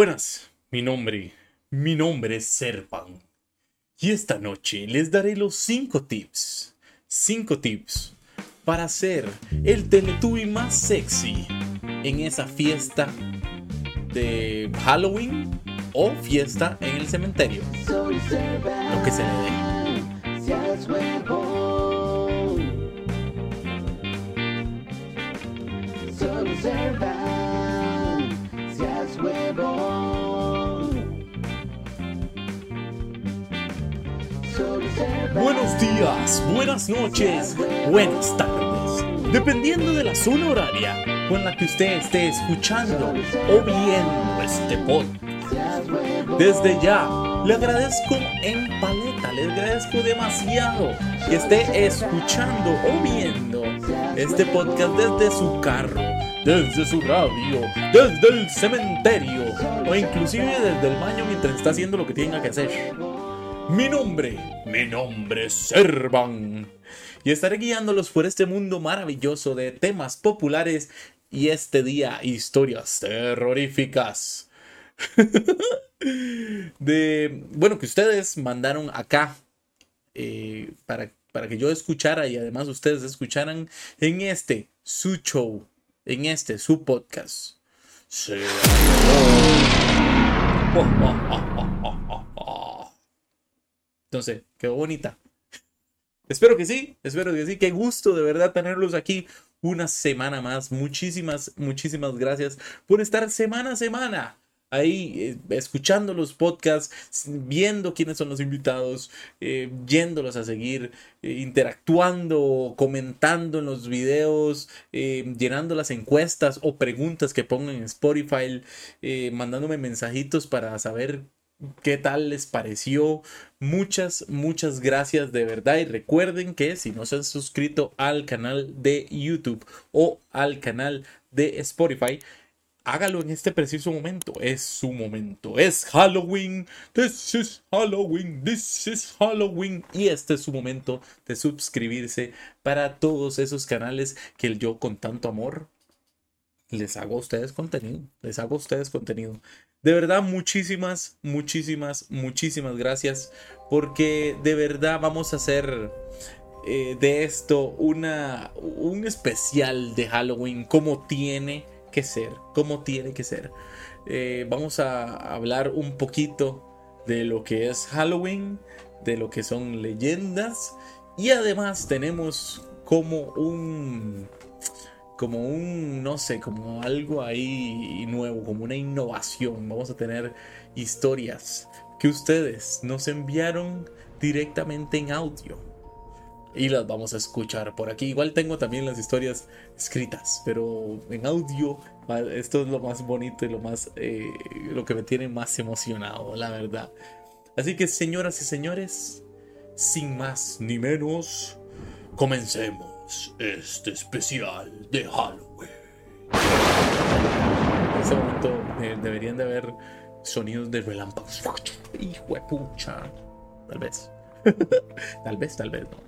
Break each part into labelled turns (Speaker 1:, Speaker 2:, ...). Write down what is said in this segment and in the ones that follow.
Speaker 1: Buenas, mi nombre, mi nombre es Serpan. Y esta noche les daré los 5 tips, 5 tips para ser el Teletubby más sexy en esa fiesta de Halloween o fiesta en el cementerio. Lo que se le dé. Buenos días, buenas noches, buenas tardes. Dependiendo de la zona horaria con la que usted esté escuchando o viendo este podcast. Desde ya, le agradezco en paleta, le agradezco demasiado que esté escuchando o viendo este podcast desde su carro, desde su radio, desde el cementerio o inclusive desde el baño mientras está haciendo lo que tenga que hacer. Mi nombre, mi nombre es Servan. Y estaré guiándolos por este mundo maravilloso de temas populares y este día historias terroríficas. de, bueno, que ustedes mandaron acá eh, para, para que yo escuchara y además ustedes escucharan en este, su show, en este, su podcast. Entonces, quedó bonita. Espero que sí, espero que sí. Qué gusto de verdad tenerlos aquí una semana más. Muchísimas, muchísimas gracias por estar semana a semana ahí eh, escuchando los podcasts, viendo quiénes son los invitados, eh, yéndolos a seguir, eh, interactuando, comentando en los videos, llenando las encuestas o preguntas que pongan en Spotify, mandándome mensajitos para saber qué tal les pareció. Muchas, muchas gracias de verdad. Y recuerden que si no se han suscrito al canal de YouTube o al canal de Spotify, hágalo en este preciso momento. Es su momento. Es Halloween. This is Halloween. This is Halloween. Y este es su momento de suscribirse para todos esos canales que yo con tanto amor les hago a ustedes contenido. Les hago a ustedes contenido. De verdad, muchísimas, muchísimas, muchísimas gracias. Porque de verdad vamos a hacer eh, de esto una, un especial de Halloween como tiene que ser, como tiene que ser. Eh, vamos a hablar un poquito de lo que es Halloween, de lo que son leyendas y además tenemos como un como un no sé, como algo ahí nuevo, como una innovación. Vamos a tener historias que ustedes nos enviaron directamente en audio y las vamos a escuchar por aquí. Igual tengo también las historias escritas, pero en audio esto es lo más bonito y lo más eh, lo que me tiene más emocionado, la verdad. Así que señoras y señores, sin más ni menos, comencemos este especial de Halloween. En este momento deberían de haber sonidos de relámpagos. Hijo de pucha. Tal vez. tal vez, tal vez no.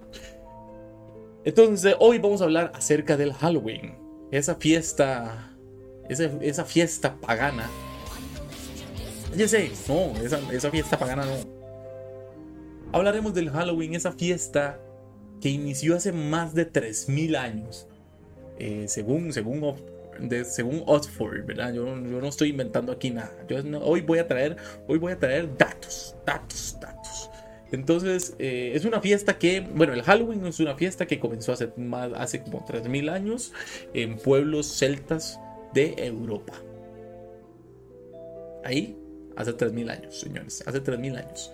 Speaker 1: Entonces, hoy vamos a hablar acerca del Halloween. Esa fiesta. Esa, fiesta pagana. Ya sé, no, esa, fiesta pagana no. Hablaremos del Halloween, esa fiesta que inició hace más de 3000 años. Eh, según, según, según Oxford, ¿verdad? Yo, no estoy inventando aquí nada. Yo hoy voy a traer, hoy voy a traer datos, datos, datos. Entonces, eh, es una fiesta que, bueno, el Halloween es una fiesta que comenzó hace, más, hace como 3.000 años en pueblos celtas de Europa. Ahí, hace 3.000 años, señores, hace 3.000 años.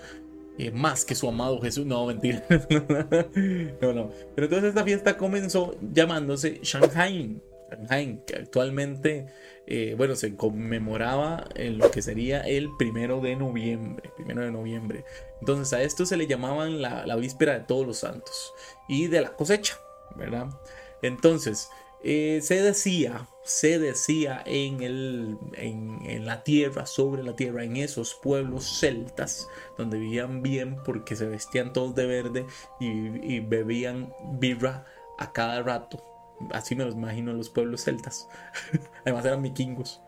Speaker 1: Eh, más que su amado Jesús, no, mentira. no, no. Pero entonces esta fiesta comenzó llamándose Shanghai. Shanghai, que actualmente eh, bueno, se conmemoraba en lo que sería el primero de noviembre. Primero de noviembre. Entonces a esto se le llamaban la, víspera de todos los santos y de la cosecha, ¿verdad? Entonces, eh, se decía, se decía en, el, en, la tierra, sobre la tierra, en esos pueblos celtas, donde vivían bien porque se vestían todos de verde y, bebían birra a cada rato, Así me los imagino los pueblos celtas. Además eran vikingos.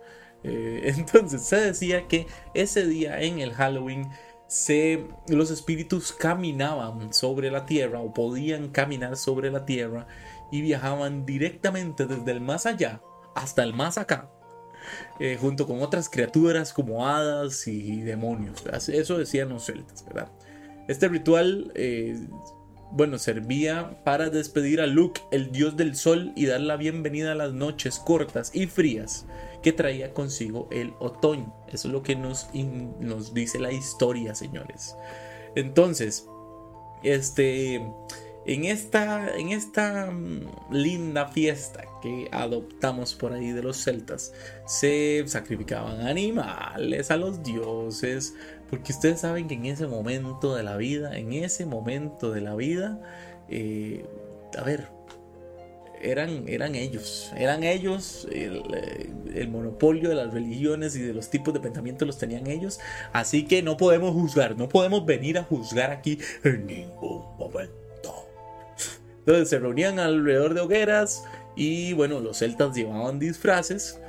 Speaker 1: Eh, entonces se decía que ese día en el Halloween se, los espíritus caminaban sobre la tierra o podían caminar sobre la tierra y viajaban directamente desde el más allá hasta el más acá, eh, junto con otras criaturas como hadas y demonios. Eso decían los celtas, ¿verdad? Este ritual eh, bueno, servía para despedir a Luke, el dios del sol, y dar la bienvenida a las noches cortas y frías que traía consigo el otoño. Eso es lo que nos, nos dice la historia, señores. Entonces, este, en esta, en esta mm, linda fiesta que adoptamos por ahí de los celtas, se sacrificaban animales a los dioses, porque ustedes saben que en ese momento de la vida, en ese momento de la vida, eh, a ver, eran, eran ellos, eran ellos, eh, el, monopolio de las religiones y de los tipos de pensamiento los tenían ellos, así que no podemos juzgar, no podemos venir a juzgar aquí en ningún momento. Entonces se reunían alrededor de hogueras y bueno, los celtas llevaban disfraces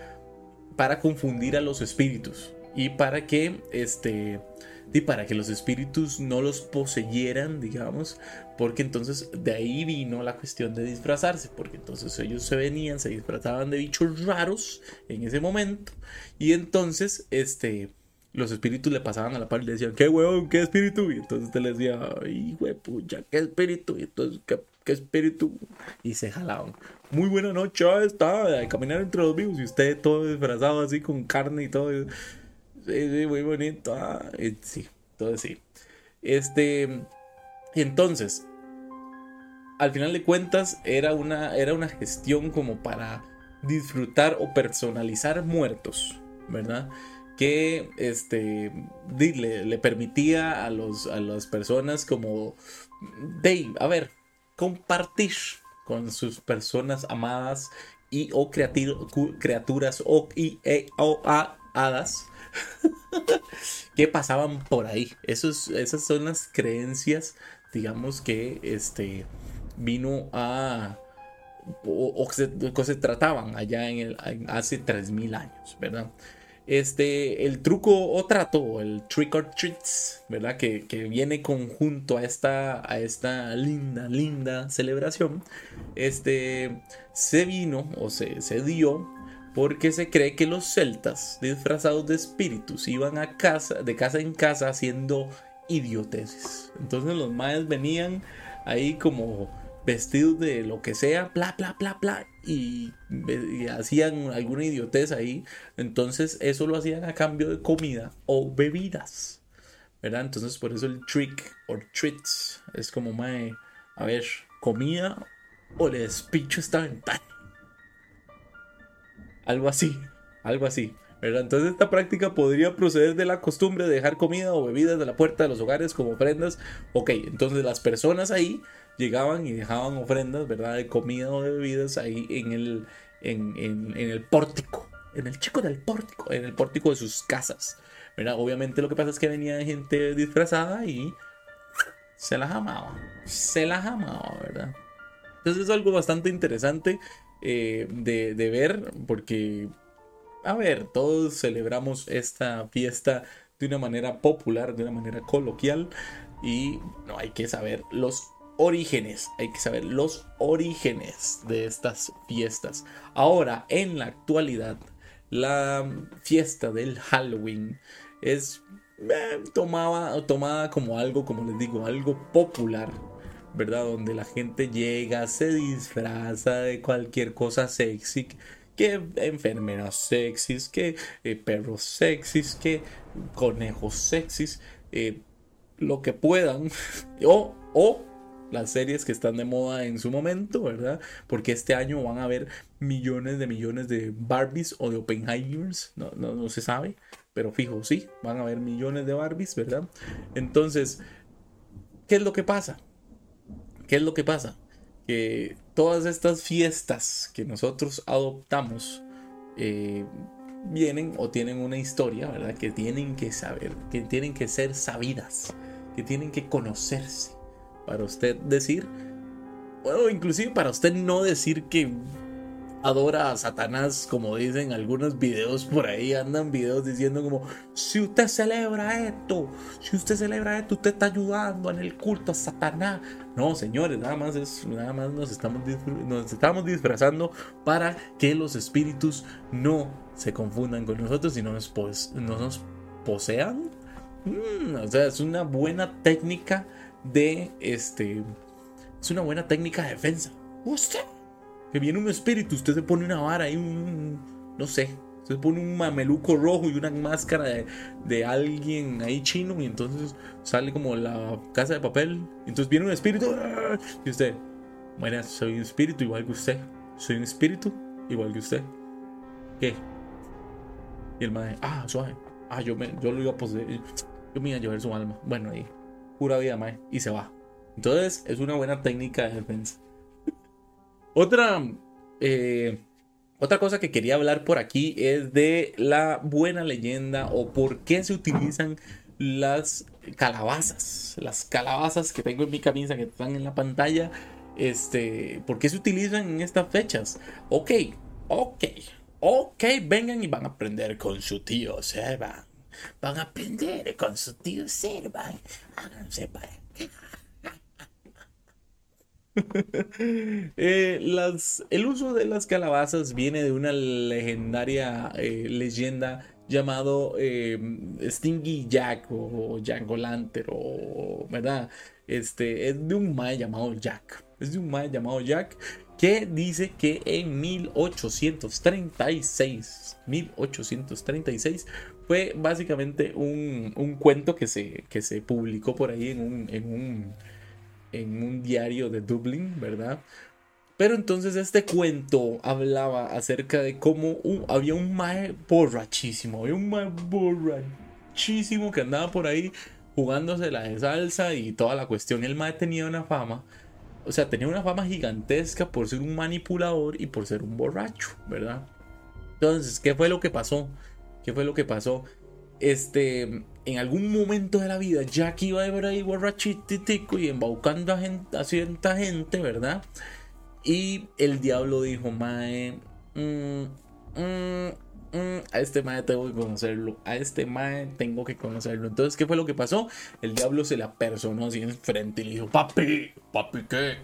Speaker 1: para confundir a los espíritus y para que este y para que los espíritus no los poseyeran, digamos, porque entonces de ahí vino la cuestión de disfrazarse, porque entonces ellos se venían, se disfrazaban de bichos raros en ese momento, y entonces este los espíritus le pasaban a la par y le decían, ¿qué huevón? ¿Qué espíritu? Y entonces usted les decía, ¡ay, pucha, qué espíritu! Y entonces, ¿qué, espíritu? Y se jalaban. Muy buena noche, ah, está, caminar entre los vivos y usted todo disfrazado así con carne y todo. Sí, muy bonito. Ah, sí, todo sí. Este, entonces, al final de cuentas, era una, era una gestión como para disfrutar o personalizar muertos, ¿verdad? Que este, le, le permitía a, los, a las personas como, de, a ver, compartir con sus personas amadas y o criaturas o, y, e, o a, hadas que pasaban por ahí. Esos, esas son las creencias, digamos, que este, vino a... o, que, se, trataban allá en el, hace 3000 años, ¿verdad? Este, el truco o trato, el trick or treats, ¿verdad? Que, que, viene conjunto a esta, a esta linda, linda celebración, este, se vino o se, se dio porque se cree que los celtas disfrazados de espíritus iban a casa, de casa en casa haciendo idioteces. Entonces los maes venían ahí como vestidos de lo que sea, bla, bla, bla, bla, y, hacían alguna idiotez ahí. Entonces eso lo hacían a cambio de comida o bebidas. ¿Verdad? Entonces por eso el trick o treats es como, mae, a ver, comida o le despicho esta ventana algo así, algo así. ¿verdad? Entonces esta práctica podría proceder de la costumbre de dejar comida o bebidas de la puerta de los hogares como ofrendas. Ok, entonces las personas ahí llegaban y dejaban ofrendas, ¿verdad? De comida o de bebidas ahí en el, en, en, el pórtico, en el chico del pórtico, en el pórtico de sus casas. ¿verdad? Obviamente lo que pasa es que venía gente disfrazada y se las amaba, se las amaba, ¿verdad? Entonces es algo bastante interesante eh, de, ver, porque, a ver, todos celebramos esta fiesta de una manera popular, de una manera coloquial, y no hay que saber los orígenes, hay que saber los orígenes de estas fiestas. Ahora, en la actualidad, la fiesta del Halloween es eh, tomada, como algo, como les digo, algo popular ¿verdad? Donde la gente llega, se disfraza de cualquier cosa sexy, que enfermeras sexys, que eh, perros sexys, que conejos sexys, eh, lo que puedan, o las series que están de moda en su momento, ¿verdad? Porque este año van a haber millones de millones de Barbies o de Oppenheimers, no, no, no se sabe, pero fijo, sí, van a haber millones de Barbies, ¿verdad? Entonces, ¿qué es lo que pasa? ¿Qué es lo que pasa? Que todas estas fiestas que nosotros adoptamos eh, vienen o tienen una historia, ¿verdad? Que tienen que saber, que tienen que ser sabidas, que tienen que conocerse. Para usted decir, bueno, inclusive para usted no decir que adora a Satanás, como dicen algunos videos por ahí, andan videos diciendo como, si usted celebra esto, si usted celebra esto, usted está ayudando en el culto a Satanás. No, señores, nada más es, nada más nos estamos, nos estamos disfrazando para que los espíritus no se confundan con nosotros y no nos, no nos posean. Mm, o sea, es una buena técnica de este, es una buena técnica de defensa. Usted que viene un espíritu, usted se pone una vara y un, no sé, se pone un mameluco rojo y una máscara de, alguien ahí chino y entonces sale como la casa de papel. Y entonces viene un espíritu y usted, bueno, soy un espíritu igual que usted. Soy un espíritu igual que usted. ¿Qué? Y el madre, ah, suave. Ah, yo, me, yo lo iba a poseer. Yo me iba a llevar su alma. Bueno, ahí, pura vida, mae. Y se va. Entonces, es una buena técnica de defensa. Otra, eh, otra cosa que quería hablar por aquí es de la buena leyenda o por qué se utilizan las calabazas. Las calabazas que tengo en mi camisa que están en la pantalla. Este, ¿por qué se utilizan en estas fechas? Ok, ok, ok, vengan y van a aprender con su tío Servan. Van a aprender con su tío Servan. Háganse para Eh, el uso de las calabazas viene de una legendaria eh, leyenda llamado eh, Stingy Jack o, Jack Lantern o verdad este es de un mae llamado Jack. Es de un mae llamado Jack que dice que en 1836 1836 fue básicamente un, un cuento que se, que se publicó por ahí en un, en un en un diario de Dublín, ¿verdad? Pero entonces este cuento hablaba acerca de cómo había un mae borrachísimo, había un mae borrachísimo que andaba por ahí jugándose la de salsa y toda la cuestión. El mae tenía una fama, o sea, tenía una fama gigantesca por ser un manipulador y por ser un borracho, ¿verdad? Entonces, ¿qué fue lo que pasó? ¿Qué fue lo que pasó? Este, en algún momento de la vida, Jack iba de ver ahí borrachitico y embaucando a, gente, a cierta gente, ¿verdad? Y el diablo dijo, Mae, mm, mm, mm, a este Mae tengo que conocerlo, a este Mae tengo que conocerlo. Entonces, ¿qué fue lo que pasó? El diablo se la personó así enfrente y le dijo, Papi, papi, ¿qué?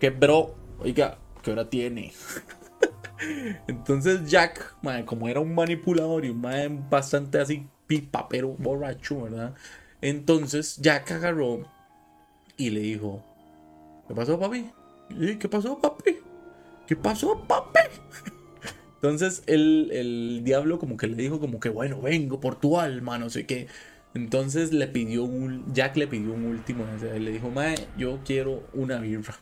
Speaker 1: ¿Qué, bro? Oiga, ¿qué hora tiene? Entonces Jack, como era un manipulador y un mae bastante así papero borracho, ¿verdad? Entonces Jack agarró y le dijo, ¿qué pasó, papi? ¿Qué pasó, papi? ¿Qué pasó, papi? Entonces el, el, diablo como que le dijo como que, bueno, vengo por tu alma, no sé qué. Entonces le pidió un, Jack le pidió un último Le dijo, mae, yo quiero una birra.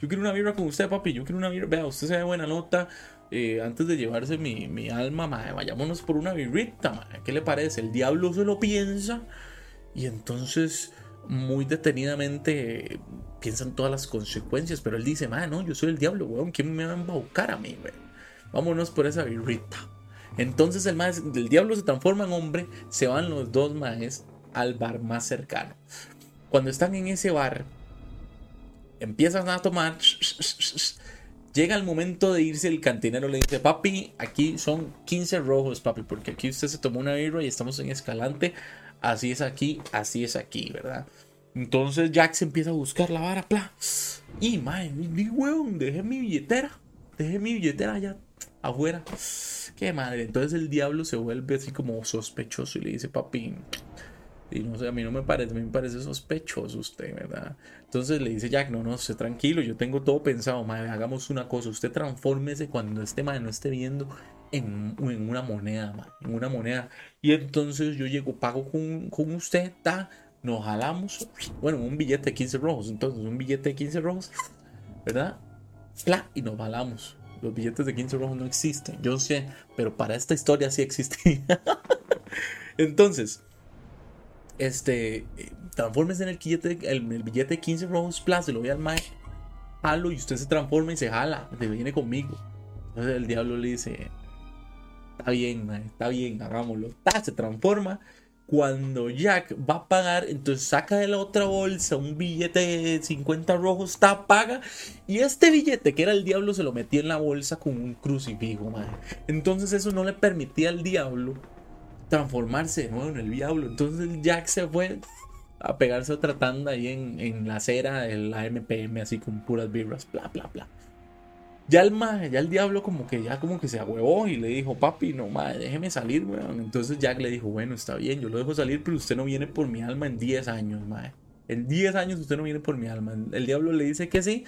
Speaker 1: Yo quiero una birra con usted, papi. Yo quiero una birra. Vea, usted se ve buena nota. Eh, antes de llevarse mi, alma, vayámonos por una birrita, ¿qué le parece? El diablo se lo piensa y entonces muy detenidamente piensa en todas las consecuencias, pero él dice, madre, no, yo soy el diablo, weón, ¿quién me va a embaucar a mí, Vámonos por esa birrita. Entonces el, el diablo se transforma en hombre, se van los dos maes al bar más cercano. Cuando están en ese bar, empiezan a tomar Llega el momento de irse, el cantinero le dice, papi, aquí son 15 rojos, papi, porque aquí usted se tomó una birra y estamos en Escalante. Así es aquí, así es aquí, ¿verdad? Entonces Jack se empieza a buscar la vara, pla. Y, madre, mi weón, dejé mi billetera. Dejé mi billetera allá afuera. Qué madre. Entonces el diablo se vuelve así como sospechoso y le dice, papi, y no sé, a mí no me parece, me parece sospechoso usted, ¿verdad? Entonces le dice Jack, no, no, esté tranquilo, yo tengo todo pensado, madre, hagamos una cosa, usted transfórmese cuando este madre no esté viendo en, una moneda, madre, en una moneda. Y entonces yo llego, pago con, con usted, ta, nos jalamos, bueno, un billete de 15 rojos, entonces un billete de 15 rojos, ¿verdad? Pla, y nos jalamos. Los billetes de 15 rojos no existen, yo sé, pero para esta historia sí existen. entonces, este, transformes en el billete, el, billete de 15 rojos plus, se lo voy al mae, jalo y usted se transforma y se jala, se viene conmigo. Entonces el diablo le dice, está bien, está bien, hagámoslo. se transforma Cuando Jack va a pagar, entonces saca de la otra bolsa un billete de 50 rojos, está, paga. Y este billete, que era el diablo, se lo metía en la bolsa con un crucifijo. Entonces eso no le permitía al diablo transformarse de nuevo en el diablo. Entonces Jack se fue a pegarse otra tanda ahí en, en la acera de la MPM, así con puras birras, bla, bla, bla. Ya el ya el diablo como que ya como que se ahuevó y le dijo, papi, no madre, déjeme salir, weón. Entonces Jack le dijo, bueno, está bien, yo lo dejo salir, pero usted no viene por mi alma en 10 años, madre. En 10 años usted no viene por mi alma. El diablo le dice que sí,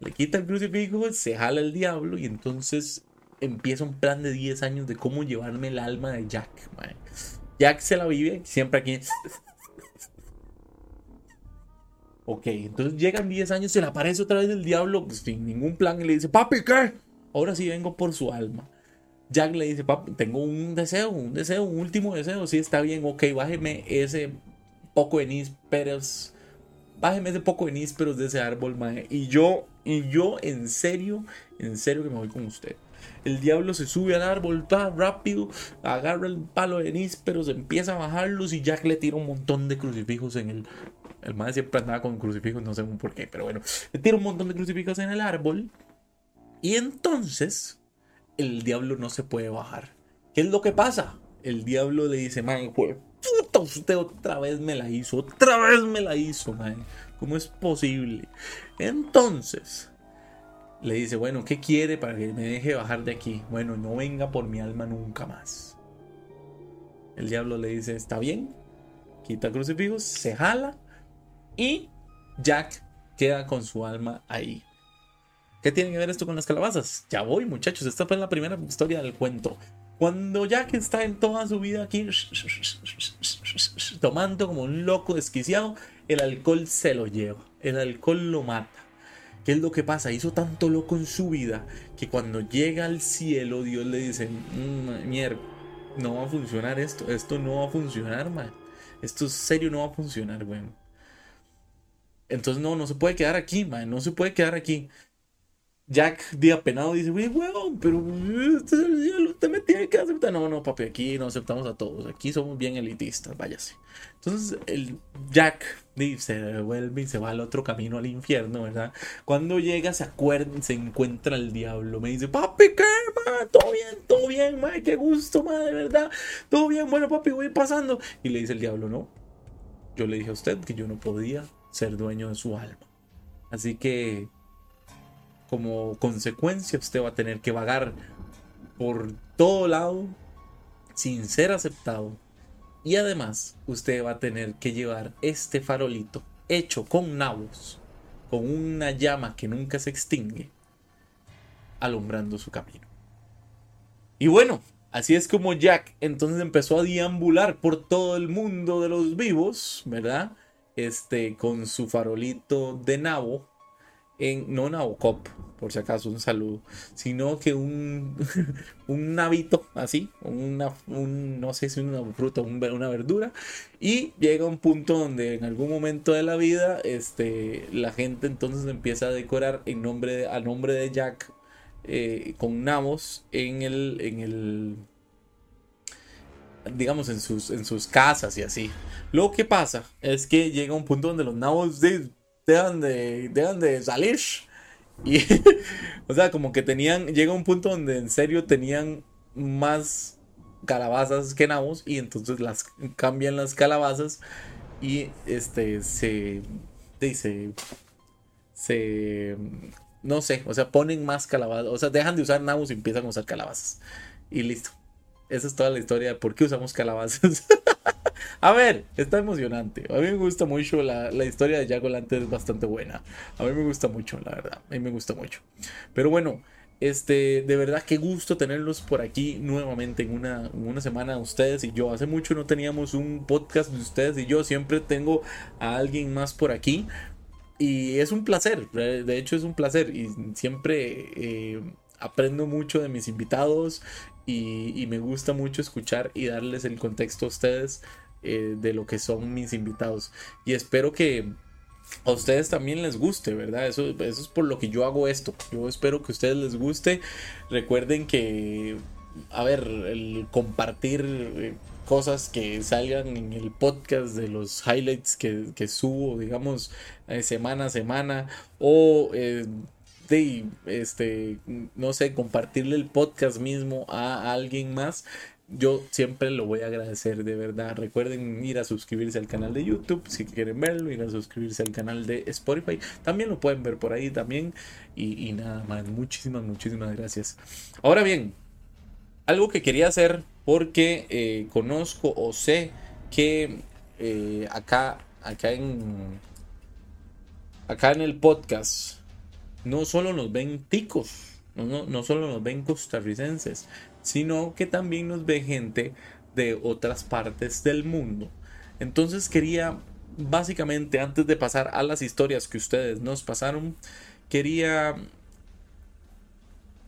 Speaker 1: le quita el crucifijo, se jala el diablo y entonces empieza un plan de 10 años de cómo llevarme el alma de Jack. Jack se la vive siempre aquí. Ok, entonces llegan 10 años, se le aparece otra vez el diablo sin ningún plan y le dice, papi, ¿qué? Ahora sí vengo por su alma. Jack le dice, papi, tengo un deseo, un deseo, un último deseo. Sí, está bien, ok, bájeme ese poco de nísperos. Bájeme ese poco de nísperos de ese árbol, mae. Y yo, y yo, en serio, en serio que me voy con usted. El diablo se sube al árbol, va rápido, agarra el palo de nísperos, empieza a bajarlos y Jack le tira un montón de crucifijos en el el madre siempre andaba con crucifijos, no sé por qué, pero bueno. Le tira un montón de crucifijos en el árbol. Y entonces el diablo no se puede bajar. ¿Qué es lo que pasa? El diablo le dice, man, puta, usted otra vez me la hizo, otra vez me la hizo, man. ¿Cómo es posible? Entonces, le dice, bueno, ¿qué quiere para que me deje bajar de aquí? Bueno, no venga por mi alma nunca más. El diablo le dice, está bien, quita crucifijos, se jala y Jack queda con su alma ahí. ¿Qué tiene que ver esto con las calabazas? Ya voy, muchachos. Esta fue la primera historia del cuento. Cuando Jack está en toda su vida aquí tomando como un loco desquiciado, el alcohol se lo lleva. El alcohol lo mata. ¿Qué es lo que pasa? Hizo tanto loco en su vida que cuando llega al cielo, Dios le dice: mmm, Mierda, no va a funcionar esto. Esto no va a funcionar, man. Esto es serio, no va a funcionar, güey. Entonces, no, no se puede quedar aquí, man, no se puede quedar aquí. Jack, día apenado, dice, güey, weón, pero usted me tiene que aceptar. No, no, papi, aquí no aceptamos a todos. Aquí somos bien elitistas, váyase. Entonces, el Jack se devuelve y se va al otro camino al infierno, ¿verdad? Cuando llega, se acuerda, se encuentra el diablo. Me dice, papi, ¿qué, man? Todo bien, todo bien, man, qué gusto, man, de verdad. Todo bien, bueno, papi, voy pasando. Y le dice el diablo, no. Yo le dije a usted que yo no podía ser dueño de su alma. Así que como consecuencia usted va a tener que vagar por todo lado sin ser aceptado. Y además usted va a tener que llevar este farolito hecho con nabos, con una llama que nunca se extingue, alumbrando su camino. Y bueno, así es como Jack entonces empezó a deambular por todo el mundo de los vivos, ¿verdad? este, con su farolito de nabo, en, no Nabocop, por si acaso, un saludo, sino que un, un navito así, una, un, no sé si una fruta, una verdura, y llega un punto donde en algún momento de la vida este, la gente entonces empieza a decorar en nombre a nombre de Jack eh, con nabos en el, en el digamos, en sus, en sus casas y así. Lo que pasa es que llega un punto donde los nabos dejan, de, dejan de salir. Y, o sea, como que tenían, llega un punto donde en serio tenían más calabazas que nabos y entonces las cambian las calabazas y este se dice se no sé, o sea, ponen más calabazas, o sea, dejan de usar nabos y empiezan a usar calabazas y listo. Esa es toda la historia de por qué usamos calabazas. a ver, está emocionante. A mí me gusta mucho la, historia de Jack es bastante buena. A mí me gusta mucho, la verdad. A mí me gusta mucho. Pero bueno, este, de verdad qué gusto tenerlos por aquí nuevamente en una, una semana ustedes y yo. Hace mucho no teníamos un podcast de ustedes y yo. Siempre tengo a alguien más por aquí. Y es un placer, de hecho es un placer. Y siempre eh, aprendo mucho de mis invitados y, me gusta mucho escuchar y darles el contexto a ustedes eh, de lo que son mis invitados. Y espero que a ustedes también les guste, ¿verdad? Eso, eso es por lo que yo hago esto. Yo espero que a ustedes les guste. Recuerden que, a ver, el compartir... Eh, cosas que salgan en el podcast de los highlights que, subo, digamos, eh, semana a semana, o de, este, no sé, compartirle el podcast mismo a alguien más yo siempre lo voy a agradecer de verdad. Recuerden ir a suscribirse al canal de YouTube si quieren verlo, ir a suscribirse al canal de Spotify. También lo pueden ver por ahí también. Y, nada más, muchísimas, muchísimas gracias. Ahora bien, algo que quería hacer porque eh, conozco o sé que eh, acá, acá en acá en el podcast no solo nos ven ticos, no, no solo nos ven costarricenses, sino que también nos ve gente de otras partes del mundo. Entonces quería, básicamente, antes de pasar a las historias que ustedes nos pasaron, quería,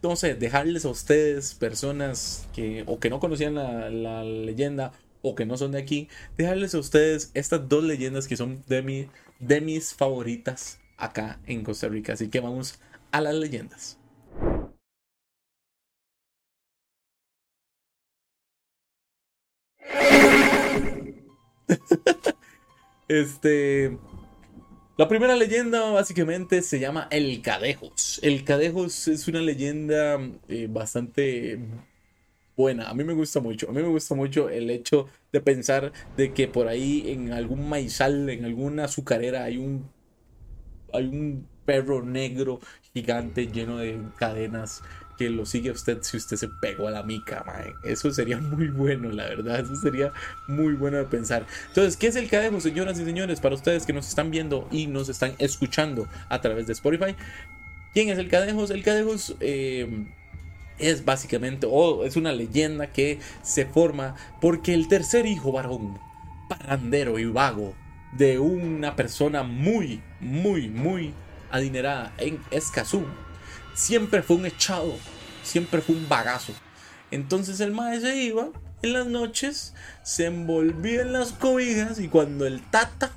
Speaker 1: no sé, dejarles a ustedes, personas que o que no conocían la, leyenda o que no son de aquí, dejarles a ustedes estas dos leyendas que son de, mi, de mis favoritas acá en Costa Rica. Así que vamos a las leyendas. este. La primera leyenda básicamente se llama El Cadejos. El Cadejos es una leyenda eh, bastante buena. A mí me gusta mucho. A mí me gusta mucho el hecho de pensar de que por ahí en algún maizal, en alguna azucarera hay un hay un perro negro gigante lleno de cadenas que lo sigue usted si usted se pegó a la mica. Eso sería muy bueno, la verdad. Eso sería muy bueno de pensar. Entonces, ¿qué es el Cadejos, señoras y señores? Para ustedes que nos están viendo y nos están escuchando a través de Spotify. ¿Quién es el Cadejos? El Cadejos eh, es básicamente, o es una leyenda que se forma porque el tercer hijo varón, parrandero y vago de una persona muy, muy, muy adinerada en Escazú siempre fue un echado, siempre fue un bagazo. Entonces el maestro iba en las noches, se envolvía en las cobijas y cuando el tata,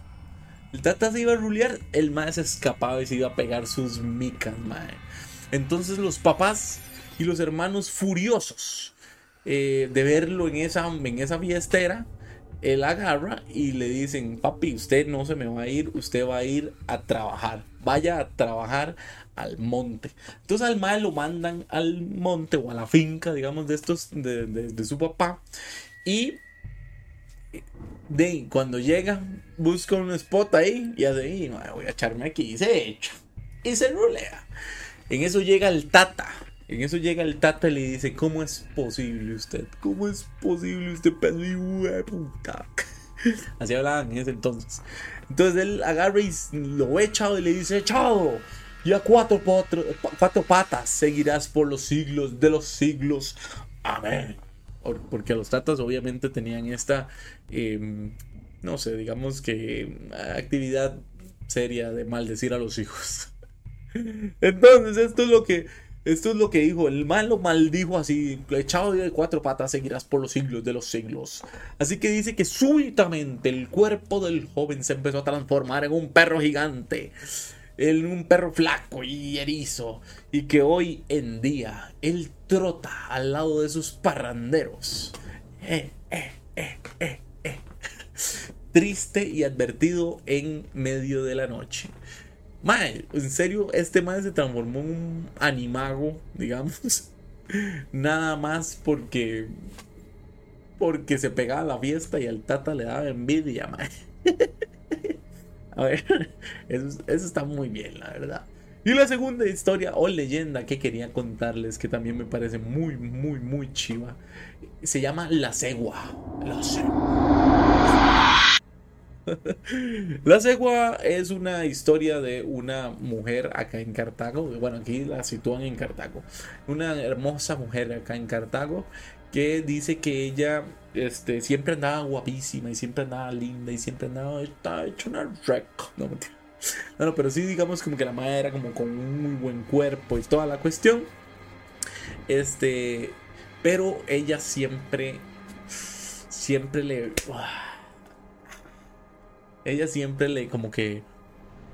Speaker 1: el tata se iba a rulear, el maestro escapaba y se iba a pegar sus micas. Entonces los papás y los hermanos furiosos eh, de verlo en esa, en esa fiestera, él agarra y le dicen, papi, usted no se me va a ir, usted va a ir a trabajar. Vaya a trabajar al monte. Entonces al mal lo mandan al monte o a la finca, digamos, de estos, de, su papá. Y de cuando llega, busca un spot ahí y hace, voy a echarme aquí y se echa. Y se rulea. En eso llega el tata. En eso llega el tata y le dice, ¿cómo es posible usted? ¿Cómo es posible usted, pedo de puta? Así hablaban en ese entonces. Entonces él agarra y lo echa y le dice, echado y a cuatro, cuatro patas seguirás por los siglos de los siglos. Amén. Porque los tatas obviamente tenían esta, em, no sé, digamos que actividad seria de maldecir a los hijos. Entonces esto es lo que esto es lo que dijo, el malo maldijo así, echado de cuatro patas seguirás por los siglos de los siglos. Así que dice que súbitamente el cuerpo del joven se empezó a transformar en un perro gigante en un perro flaco y erizo, y que hoy en día él trota al lado de sus parranderos. Eh, eh, eh, Triste y advertido en medio de la noche. Mae, en serio, este mae se transformó en un animago, digamos. Nada más porque. Porque se pegaba a la fiesta y al tata le daba envidia, mae. A ver, eso, está muy bien, la verdad. Y la segunda historia o leyenda que quería contarles, que también me parece muy, muy, muy chiva, se llama La Cegua. La Cegua. La Cegua es una historia de una mujer acá en Cartago. Bueno, aquí la sitúan en Cartago. Una hermosa mujer acá en Cartago que dice que ella este, siempre andaba guapísima y siempre andaba linda y siempre andaba está hecho una rec. No, No, pero sí digamos como que la madre era como con un muy buen cuerpo y toda la cuestión. Este, pero ella siempre, siempre le... Ella siempre le como que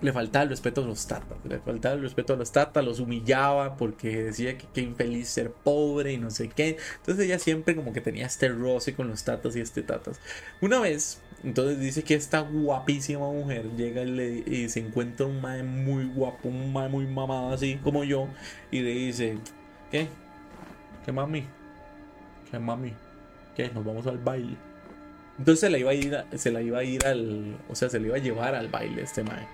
Speaker 1: le faltaba el respeto a los tatas, le faltaba el respeto a los tatas, los humillaba porque decía que qué infeliz ser pobre y no sé qué. Entonces ella siempre como que tenía este roce con los tatas y este tatas. Una vez, entonces dice que esta guapísima mujer llega y, se encuentra un mae muy guapo, un mae muy mamado así como yo y le dice, ¿qué? ¿Qué mami? ¿Qué mami? ¿Qué? Nos vamos al baile. Entonces se la iba a ir, se la iba a ir al, o sea, se le iba a llevar al baile este mae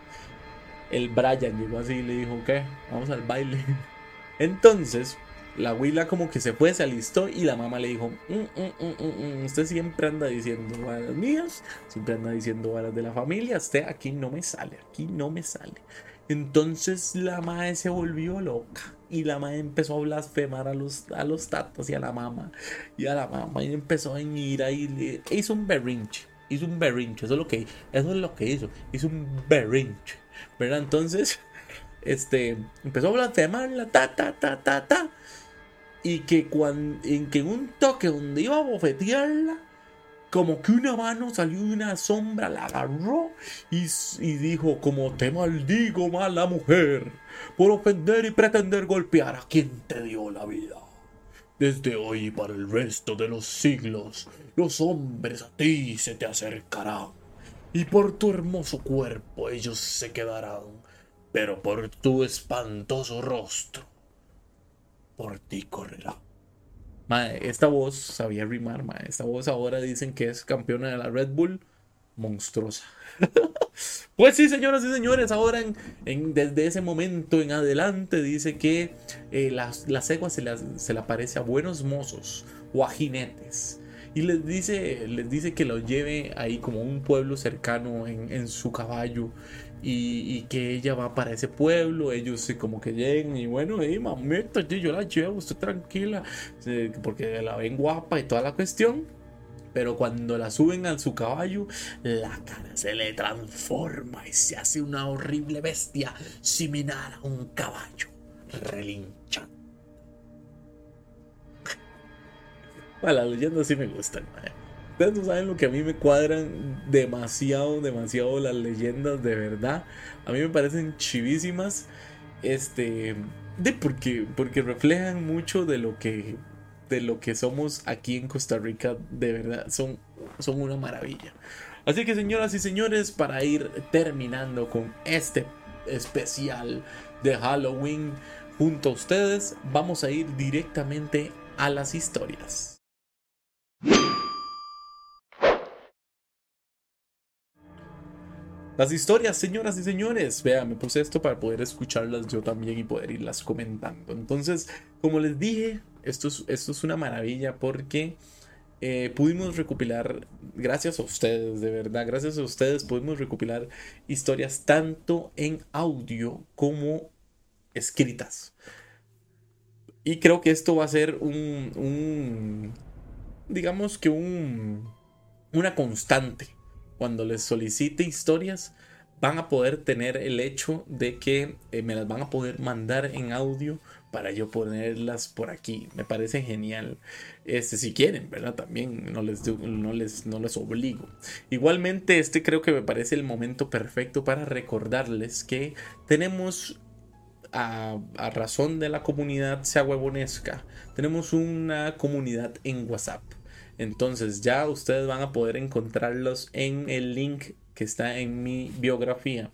Speaker 1: el Brian llegó así y le dijo, ¿qué? Vamos al baile. Entonces, la huila como que se fue, se alistó y la mamá le dijo, mm, mm, mm, usted siempre anda diciendo varas mías, siempre anda diciendo varas de la familia, usted aquí no me sale, aquí no me sale. Entonces la madre se volvió loca y la madre empezó a blasfemar a los, a los tatas y a la mamá y a la mamá y empezó a ir ahí, le hizo un berrinche, hizo un berrinche, eso es lo que, eso es lo que hizo, hizo un berrinche. ¿verdad? Entonces, este, empezó a blasfemarla, ta, ta, ta, ta, ta. Y que, cuando, en que un toque donde iba a bofetearla, como que una mano salió de una sombra, la agarró y, dijo, como te maldigo, mala mujer, por ofender y pretender golpear a quien te dio la vida. Desde hoy y para el resto de los siglos, los hombres a ti se te acercarán y por tu hermoso cuerpo ellos se quedarán, pero por tu espantoso rostro, por ti correrá. Mae, esta voz sabía rimar, mae. Esta voz ahora dicen que es campeona de la Red Bull. Monstruosa. pues sí, señoras y señores, ahora en, desde ese momento en adelante dice que eh, la, la se, se le aparece a buenos mozos o a jinetes y les dice, les dice que lo lleve ahí como un pueblo cercano en, su caballo y, que ella va para ese pueblo, ellos como que lleguen y bueno, hey, mamita, yo la llevo, estoy tranquila, porque la ven guapa y toda la cuestión. Pero cuando la suben a su caballo, la cara se le transforma y se hace una horrible bestia similar a un caballo relinchando. las leyendas sí me gustan, Ustedes no saben lo que a mí me cuadran demasiado, demasiado las leyendas, de verdad. A mí me parecen chivísimas. Este. De porque, porque reflejan mucho de lo que. De lo que somos aquí en Costa Rica. De verdad. Son, son una maravilla. Así que señoras y señores, para ir terminando con este especial de Halloween junto a ustedes, vamos a ir directamente a las historias. Las historias, señoras y señores. Vean, me puse esto para poder escucharlas yo también y poder irlas comentando. Entonces, como les dije, esto es, esto es una maravilla porque eh, pudimos recopilar, gracias a ustedes, de verdad, gracias a ustedes, pudimos recopilar historias tanto en audio como escritas. Y creo que esto va a ser un, un digamos que un, una constante cuando les solicite historias, van a poder tener el hecho de que eh, me las van a poder mandar en audio para yo ponerlas por aquí. Me parece genial. Este, si quieren, ¿verdad? También no les, no les, no les obligo. Igualmente, este creo que me parece el momento perfecto para recordarles que tenemos a, razón de la comunidad sea tenemos una comunidad en WhatsApp. Entonces ya ustedes van a poder encontrarlos en el link que está en mi biografía,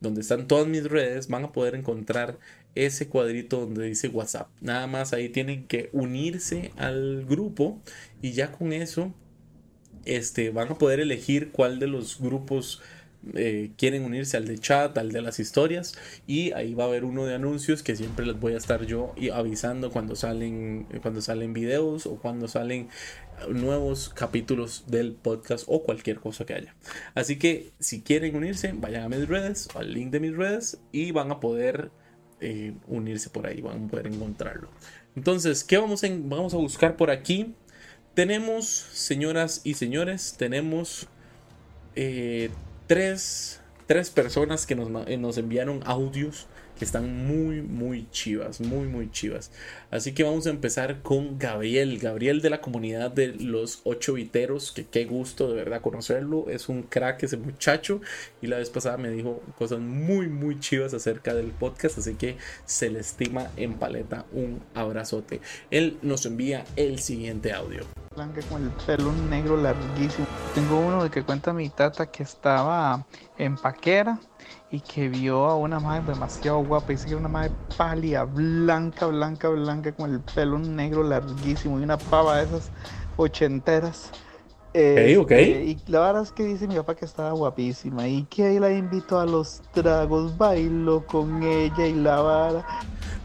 Speaker 1: donde están todas mis redes, van a poder encontrar ese cuadrito donde dice WhatsApp. Nada más ahí tienen que unirse al grupo y ya con eso este, van a poder elegir cuál de los grupos eh, quieren unirse al de chat, al de las historias y ahí va a haber uno de anuncios que siempre les voy a estar yo avisando cuando salen cuando salen videos o cuando salen nuevos capítulos del podcast o cualquier cosa que haya. Así que si quieren unirse, vayan a mis redes, al link de mis redes y van a poder eh, unirse por ahí, van a poder encontrarlo. Entonces, ¿qué vamos, vamos a buscar por aquí? Tenemos, señoras y señores, tenemos eh, tres, personas que nos, eh, nos enviaron audios están muy, muy chivas, muy, muy chivas. Así que vamos a empezar con Gabriel, Gabriel de la comunidad de los 8 viteros, que qué gusto de verdad conocerlo, es un crack ese muchacho y la vez pasada me dijo cosas muy, muy chivas acerca del podcast, así que se le estima en paleta un abrazote. Él nos envía el siguiente audio
Speaker 2: blanca con el pelo negro larguísimo. Tengo uno de que cuenta mi tata que estaba en Paquera y que vio a una madre demasiado guapa. Dice que era una madre pálida, blanca, blanca, blanca, con el pelo negro larguísimo y una pava de esas ochenteras.
Speaker 1: Eh, ok, ok.
Speaker 2: y la verdad es que dice mi papá que estaba guapísima y que ahí la invitó a los tragos, bailó con ella y la vara.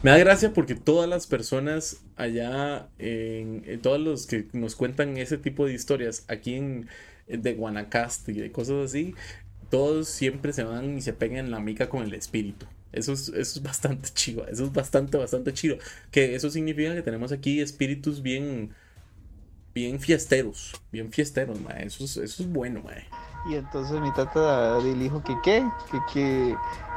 Speaker 1: Me da gracia porque todas las personas allá, en, todos los que nos cuentan ese tipo de historias aquí en de Guanacaste y de cosas así, todos siempre se van y se pegan en la mica con el espíritu. Eso es, eso es bastante chido, eso es bastante, bastante chido. Que eso significa que tenemos aquí espíritus bien, bien fiesteros, bien fiesteros, ma. Eso, es, eso es bueno, ma.
Speaker 2: Y entonces mi tata dijo que qué, que, que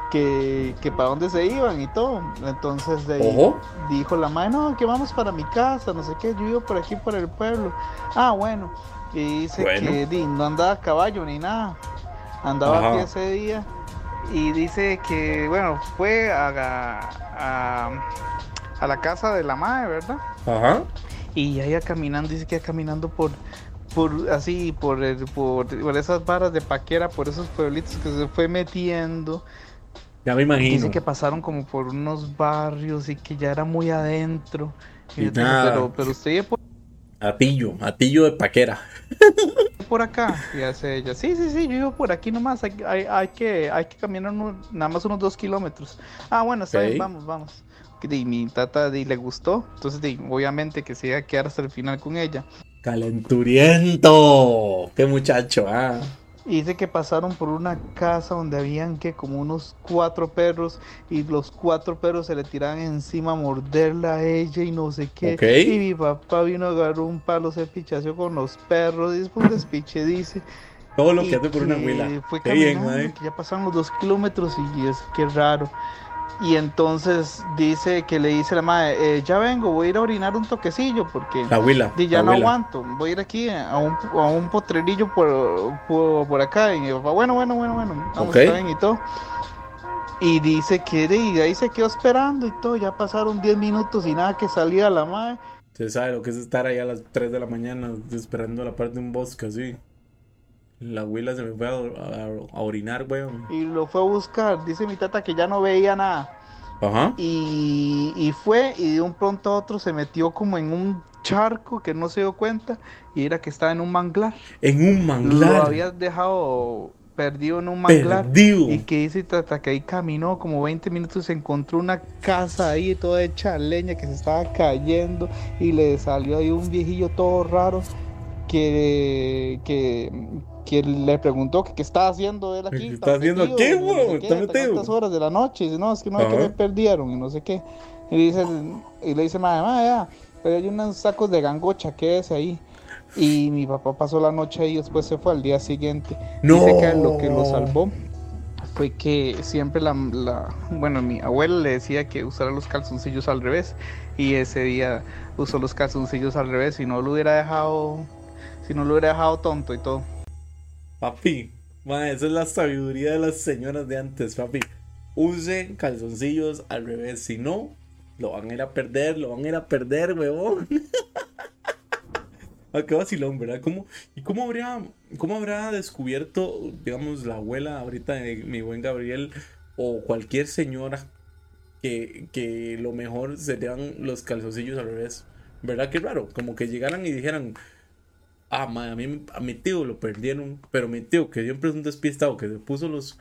Speaker 2: que, que para dónde se iban y todo. Entonces de ahí dijo la madre, no, que vamos para mi casa, no sé qué, yo vivo por aquí, por el pueblo. Ah, bueno. Y dice que no andaba a caballo ni nada, andaba aquí ese día. Y dice que, bueno, fue a, a, a la casa de la madre, ¿verdad?
Speaker 1: Ajá.
Speaker 2: Y ya caminando, dice que iba caminando por, por así, por, por, por esas varas de paquera, por esos pueblitos que se fue metiendo
Speaker 1: ya me imagino.
Speaker 2: Dice que pasaron como por unos barrios y que ya era muy adentro. pero, pero usted por...
Speaker 1: Atillo, Atillo de Paquera.
Speaker 2: por acá, y hace ella. Sí, sí, sí, yo vivo por aquí nomás. Hay, hay, que, hay que caminar nada más unos dos kilómetros. Ah, bueno, está bien, vamos, vamos. Y mi tata y le gustó. Entonces, obviamente que se iba a quedar hasta el final con ella.
Speaker 1: Calenturiento. Qué muchacho, ah.
Speaker 2: Y dice que pasaron por una casa donde habían que como unos cuatro perros y los cuatro perros se le tiraban encima a morderla a ella y no sé qué. Y mi papá vino a agarrar un palo, se pichació con los perros y después despiche, dice.
Speaker 1: Todo lo que hace por una huila.
Speaker 2: Fue bien, que ya pasaron los dos kilómetros y es que raro. Y entonces dice que le dice a la madre, eh, ya vengo, voy a ir a orinar un toquecillo porque
Speaker 1: la huila,
Speaker 2: ya no aguanto, voy a ir aquí a un, a un potrerillo por, por, acá. Y mi papá, bueno, bueno, bueno, bueno, vamos a estar y todo. Y dice que de ahí se quedó esperando y todo, ya pasaron 10 minutos y nada que salía la madre.
Speaker 1: Se sabe lo que es estar ahí a las 3 de la mañana esperando a la parte de un bosque así. La abuela se me fue a, orinar, weón.
Speaker 2: Y lo fue a buscar. Dice mi tata que ya no veía nada.
Speaker 1: Ajá.
Speaker 2: Y, y fue y de un pronto a otro se metió como en un charco que no se dio cuenta y era que estaba en un manglar.
Speaker 1: En un manglar.
Speaker 2: Lo había dejado perdido en un manglar.
Speaker 1: Perdido.
Speaker 2: Y que dice Tata que ahí caminó como 20 minutos, se encontró una casa ahí toda hecha leña que se estaba cayendo y le salió ahí un viejillo todo raro que, que, que le preguntó que qué estaba haciendo él aquí.
Speaker 1: ¿Qué está haciendo aquí, güey?
Speaker 2: ¿Está metido? horas de la noche? Y dice, no, es que no, es que me perdieron y no sé qué. Y, dice, y le dice, madre, madre, ya, pero hay unos sacos de gangocha, ¿qué es ahí? Y mi papá pasó la noche ahí y después se fue al día siguiente.
Speaker 1: No.
Speaker 2: Dice que lo que lo salvó fue que siempre la, la, bueno, mi abuela le decía que usara los calzoncillos al revés y ese día usó los calzoncillos al revés y no lo hubiera dejado, si no lo hubiera dejado tonto y todo.
Speaker 1: Papi, esa es la sabiduría de las señoras de antes, papi. Usen calzoncillos al revés, si no, lo van a ir a perder, lo van a ir a perder, huevón. ah, qué vacilón, ¿verdad? ¿Cómo, ¿Y cómo habrá, cómo habrá descubierto, digamos, la abuela ahorita de mi buen Gabriel o cualquier señora que, que lo mejor serían los calzoncillos al revés? ¿Verdad? Qué raro, como que llegaran y dijeran, Ah, a, mí, a mi tío lo perdieron, pero mi tío, que siempre es un despistado, que se puso los,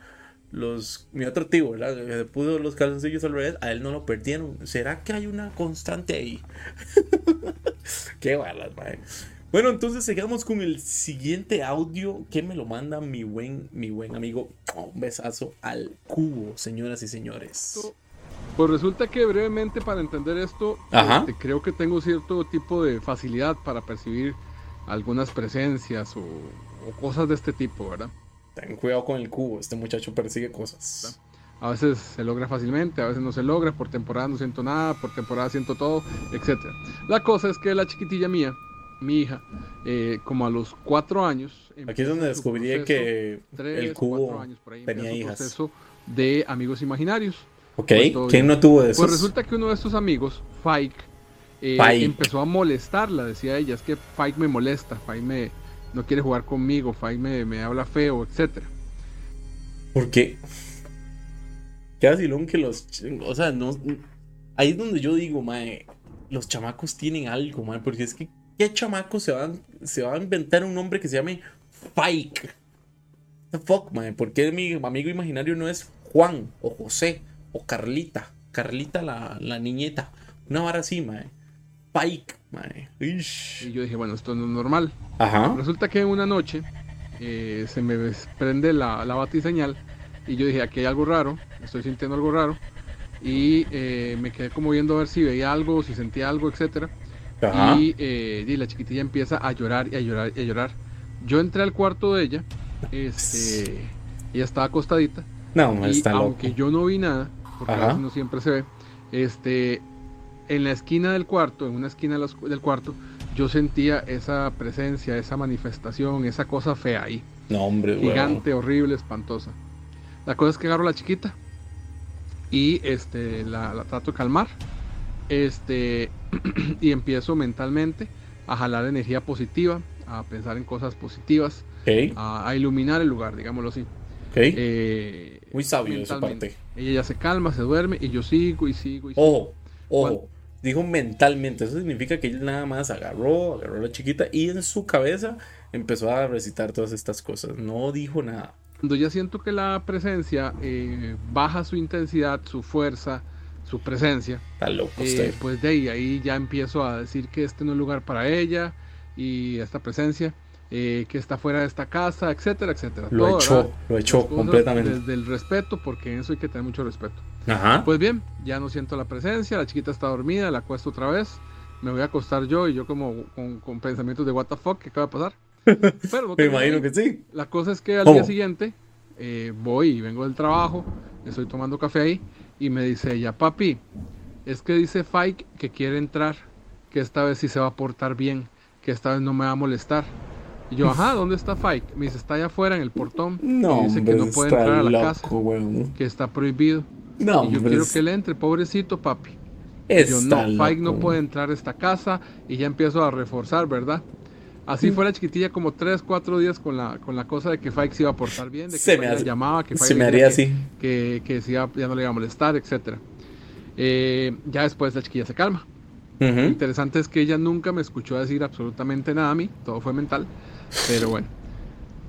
Speaker 1: los, mi otro tío, ¿verdad? Que se puso los calzoncillos al revés, a él no lo perdieron. ¿Será que hay una constante ahí? Qué balas, madre. Bueno, entonces sigamos con el siguiente audio que me lo manda mi buen, mi buen amigo. Un besazo al cubo, señoras y señores.
Speaker 3: Pues resulta que brevemente para entender esto, este, creo que tengo cierto tipo de facilidad para percibir algunas presencias o, cosas de este tipo, ¿verdad?
Speaker 1: Ten cuidado con el cubo, este muchacho persigue cosas.
Speaker 3: A veces se logra fácilmente, a veces no se logra, por temporada no siento nada, por temporada siento todo, etc. La cosa es que la chiquitilla mía, mi hija, eh, como a los cuatro años...
Speaker 1: Aquí es donde descubrí que el cubo tenía hijas.
Speaker 3: proceso de amigos imaginarios.
Speaker 1: Ok, ¿quién no tuvo de esos?
Speaker 3: Pues resulta que uno de estos amigos, Fike, eh, empezó a molestarla, decía ella, es que Fike me molesta, Fike me, no quiere jugar conmigo, Fike me, me habla feo, etc.
Speaker 1: ¿Por qué? Qué vacilón que los. O sea, no. Ahí es donde yo digo, mae. Los chamacos tienen algo, mae. Porque es que. ¿Qué chamaco se va, se va a inventar un nombre que se llame Fike? The fuck, mae. ¿Por qué mi amigo imaginario no es Juan o José o Carlita? Carlita la, la niñeta. Una vara así, mae. Mae.
Speaker 3: Y yo dije, bueno, esto no es normal.
Speaker 1: Ajá.
Speaker 3: Resulta que una noche eh, se me prende la, la batiseñal y yo dije, aquí hay algo raro, estoy sintiendo algo raro. Y eh, me quedé como viendo a ver si veía algo, si sentía algo, etc. Eh, y, la chiquitilla empieza a llorar y a llorar y a llorar. Yo entré al cuarto de ella, este, ella estaba acostadita.
Speaker 1: No, y
Speaker 3: aunque yo no vi nada, porque no siempre se ve, este, en la esquina del cuarto, en una esquina del cuarto, yo sentía esa presencia, esa manifestación, esa cosa fea ahí.
Speaker 1: No, hombre,
Speaker 3: Gigante, horrible, espantosa. La cosa es que agarro a la chiquita y este, la, trato de calmar. Este, y empiezo mentalmente a jalar energía positiva, a pensar en cosas positivas, a, iluminar el lugar, digámoslo así.
Speaker 1: Eh, Muy sabio de su parte.
Speaker 3: Ella ya se calma, se duerme y yo sigo y sigo y
Speaker 1: sigo. Ojo, ojo. Dijo mentalmente, eso significa que él nada más agarró, agarró a la chiquita y en su cabeza empezó a recitar todas estas cosas. No dijo nada.
Speaker 3: Cuando ya siento que la presencia eh, baja su intensidad, su fuerza, su presencia,
Speaker 1: eh,
Speaker 3: pues de ahí, ahí ya empiezo a decir que este no es lugar para ella y esta presencia, eh, que está fuera de esta casa, etcétera, etcétera.
Speaker 1: Lo echó, lo echó completamente.
Speaker 3: Desde el respeto, porque en eso hay que tener mucho respeto.
Speaker 1: Ajá.
Speaker 3: Pues bien, ya no siento la presencia, la chiquita está dormida, la acuesto otra vez, me voy a acostar yo y yo como con, pensamientos de what the fuck, ¿qué acaba de pasar?
Speaker 1: Pero Me imagino que sí.
Speaker 3: La cosa es que al día siguiente eh, voy y vengo del trabajo, estoy tomando café ahí y me dice ella, papi, es que dice Fike que quiere entrar, que esta vez sí se va a portar bien, que esta vez no me va a molestar. Y yo, ajá, ¿dónde está Fike? Me dice, está allá afuera en el portón.
Speaker 1: No,
Speaker 3: dice que no puede entrar a la casa, que está prohibido.
Speaker 1: No,
Speaker 3: y yo quiero que él entre, pobrecito papi. yo, no, Fike no puede entrar a esta casa y ya empiezo a reforzar, ¿verdad? Así fue la chiquitilla como 3, 4 días con la, con la cosa de que Fike se iba a portar bien, de que
Speaker 1: se me
Speaker 3: llamaba, que
Speaker 1: se me haría así.
Speaker 3: Que, que, ya no le iba a molestar, etc. Eh, ya después la chiquilla se calma. Lo interesante es que ella nunca me escuchó decir absolutamente nada a mí, todo fue mental. Pero bueno,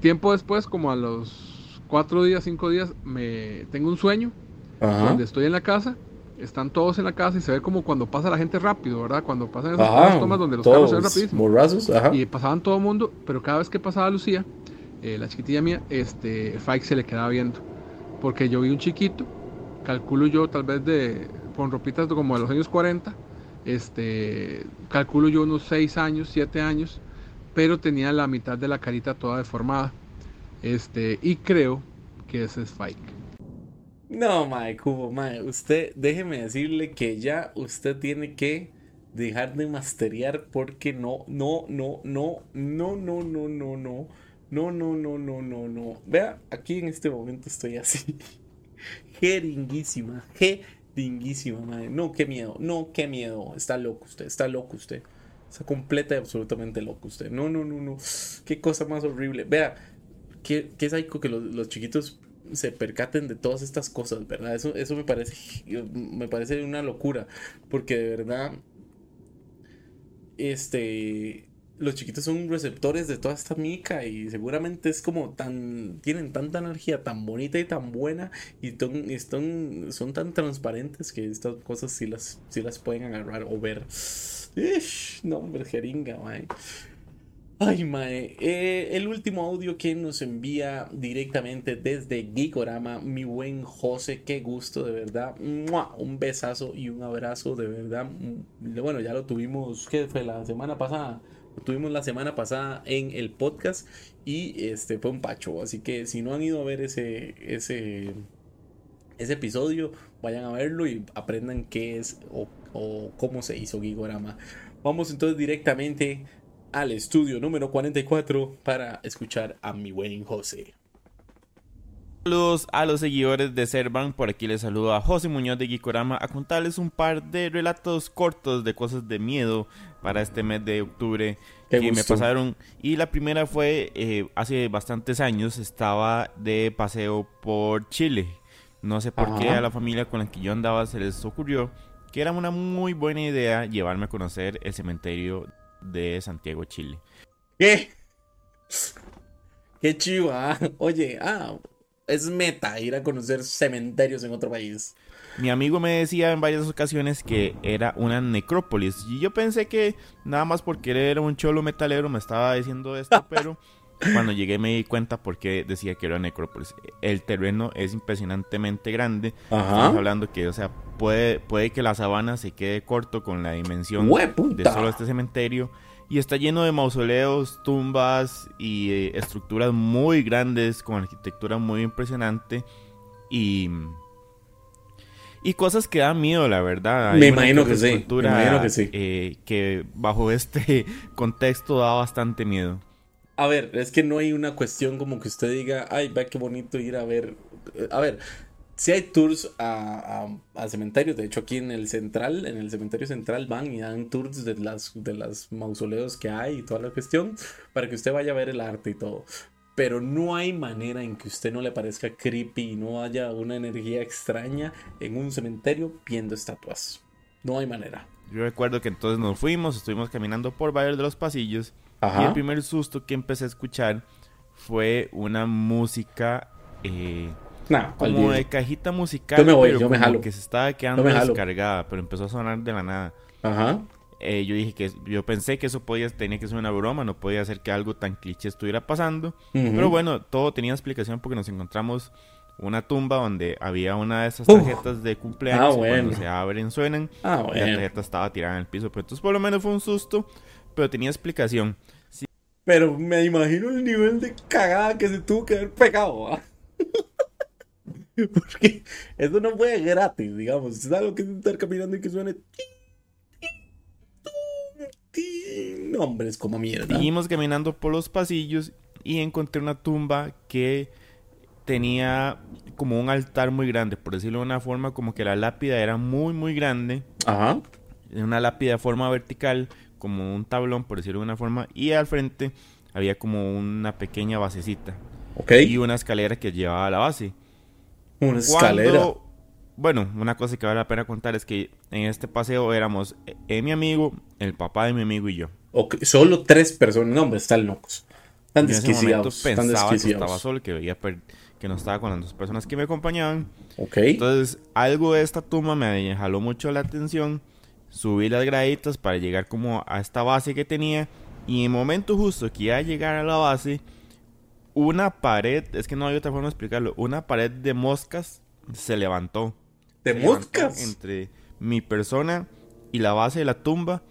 Speaker 3: tiempo después, como a los 4 días, 5 días, me tengo un sueño donde estoy en la casa están todos en la casa y se ve como cuando pasa la gente rápido, ¿verdad? Cuando pasan esas tomas donde los carros se ven rapidísimo. Y pasaban todo el mundo, pero cada vez que pasaba Lucía, eh, la chiquitilla mía, este, Fike se le quedaba viendo. Porque yo vi un chiquito, calculo yo tal vez de, con ropitas como de los años 40, este, calculo yo unos 6 años, 7 años, pero tenía la mitad de la carita toda deformada. Este, y creo que ese es Fike.
Speaker 1: No, mae, Cubo, mae, usted, déjeme decirle que ya usted tiene que dejar de masteriar porque no, no, no, no, no, no, no, no, no, no, no, no, no, no, no. Vea, aquí en este momento estoy así. Jeringuísima, jeringuísima, mae. No, qué miedo, no, qué miedo. Está loco usted, está loco usted. Está completa y absolutamente loco usted. No, no, no, no. Qué cosa más horrible. Vea, qué, qué psycho que los, los chiquitos se percaten de todas estas cosas, ¿verdad? Eso, eso me parece me parece una locura, porque de verdad este los chiquitos son receptores de toda esta mica y seguramente es como tan tienen tanta energía tan bonita y tan buena y, son, tan transparentes que estas cosas sí las, las pueden agarrar o ver. no, hombre, jeringa, man. Ay, mae. Eh, el último audio que nos envía directamente desde Geekorama, mi buen José, qué gusto, de verdad. Un besazo y un abrazo, de verdad. Mm, bueno, ya lo tuvimos, ¿qué fue la semana pasada? Lo tuvimos la semana pasada en el podcast y este fue un pacho. Así que si no han ido a ver ese, ese ese episodio, vayan a verlo y aprendan qué es o, o cómo se hizo Gigorama. Vamos entonces directamente al estudio número 44 para escuchar a mi buen José.
Speaker 4: Saludos a los seguidores de Servan, por aquí les saludo a José Muñoz de Gikorama a contarles un par de relatos cortos de cosas de miedo para este mes de octubre que me pasaron. Y la primera fue eh, hace bastantes años, estaba de paseo por Chile. No sé por qué a la familia con la que yo andaba se les ocurrió que era una muy buena idea llevarme a conocer el cementerio de Santiago, Chile.
Speaker 1: ¿Qué? Qué chiva. ¿ah? Oye, ah, es meta ir a conocer cementerios en otro país.
Speaker 4: Mi amigo me decía en varias ocasiones que era una necrópolis. Y yo pensé que nada más porque era un cholo metalero me estaba diciendo esto, pero cuando llegué me di cuenta porque decía que era necrópolis. El terreno es impresionantemente grande. Estamos hablando que, o sea, puede, puede que la sabana se quede corto con la dimensión de solo este cementerio. Y está lleno de mausoleos, tumbas y eh, estructuras muy grandes con arquitectura muy impresionante. Y y cosas que dan miedo, la verdad.
Speaker 1: me imagino que sí. Me imagino que sí.
Speaker 4: Eh, que bajo este contexto da bastante miedo.
Speaker 1: A ver, es que no hay una cuestión como que usted diga, ay, vea qué bonito ir a ver. A ver, si hay tours a, a, cementerios, de hecho aquí en el central, en el cementerio central van y dan tours de las, de las mausoleos que hay y toda la cuestión, para que usted vaya a ver el arte y todo. Pero no hay manera en que usted no le parezca creepy y no haya una energía extraña en un cementerio viendo estatuas. No hay manera.
Speaker 4: Yo recuerdo que entonces nos fuimos, estuvimos caminando por varios de los pasillos y el primer susto que empecé a escuchar fue una música eh, como de cajita musical,
Speaker 1: me voy, yo me jalo.
Speaker 4: que se estaba quedando descargada, pero empezó a sonar de la nada.
Speaker 1: Ajá.
Speaker 4: Eh, yo dije que yo pensé que eso podía tenía que ser una broma, no podía ser que algo tan cliché estuviera pasando. Pero bueno, todo tenía explicación porque nos encontramos una tumba donde había una de esas tarjetas de cumpleaños. Ah, cuando se abren, suenan.
Speaker 1: Ah,
Speaker 4: y la tarjeta estaba tirada en el piso. Pero entonces por lo menos fue un susto, pero tenía explicación.
Speaker 1: Pero me imagino el nivel de cagada que se tuvo que haber pegado. Porque eso no fue gratis, digamos. Es algo que estar caminando y que suene. Nombres como mierda.
Speaker 4: Seguimos caminando por los pasillos y encontré una tumba que tenía como un altar muy grande, por decirlo de una forma, como que la lápida era muy, muy grande.
Speaker 1: Ajá.
Speaker 4: Una lápida de forma vertical, como un tablón, por decirlo de una forma, y al frente había como una pequeña basecita.
Speaker 1: Ok.
Speaker 4: Y una escalera que llevaba a la base.
Speaker 1: Una escalera.
Speaker 4: bueno, una cosa que vale la pena contar es que en este paseo éramos eh, mi amigo, el papá de mi amigo y yo.
Speaker 1: Okay. Solo tres personas. No, hombre, están locos. Están desquiciados.
Speaker 4: pensaba que estaba solo, que veía que no estaba con las dos personas que me acompañaban.
Speaker 1: Ok.
Speaker 4: Entonces, algo de esta tumba me jaló mucho la atención. Subí las graditas para llegar como a esta base que tenía. Y en el momento justo que iba a llegar a la base, una pared, es que no hay otra forma de explicarlo, una pared de moscas se levantó.
Speaker 1: ¿De moscas?
Speaker 4: entre mi persona y la base de la tumba.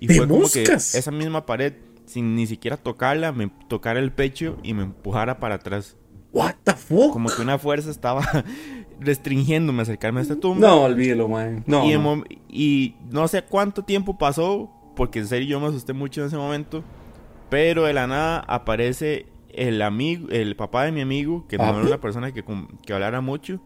Speaker 4: Y fue como que esa misma pared, sin ni siquiera tocarla, me tocara el pecho y me empujara para atrás.
Speaker 1: What the fuck?
Speaker 4: Como que una fuerza estaba restringiéndome a acercarme a esta tumba.
Speaker 1: No, olvídelo, man. No,
Speaker 4: y, no. y no sé cuánto tiempo pasó, porque en serio yo me asusté mucho en ese momento. Pero de la nada aparece el amigo, el papá de mi amigo, que no era una persona que, que hablara mucho.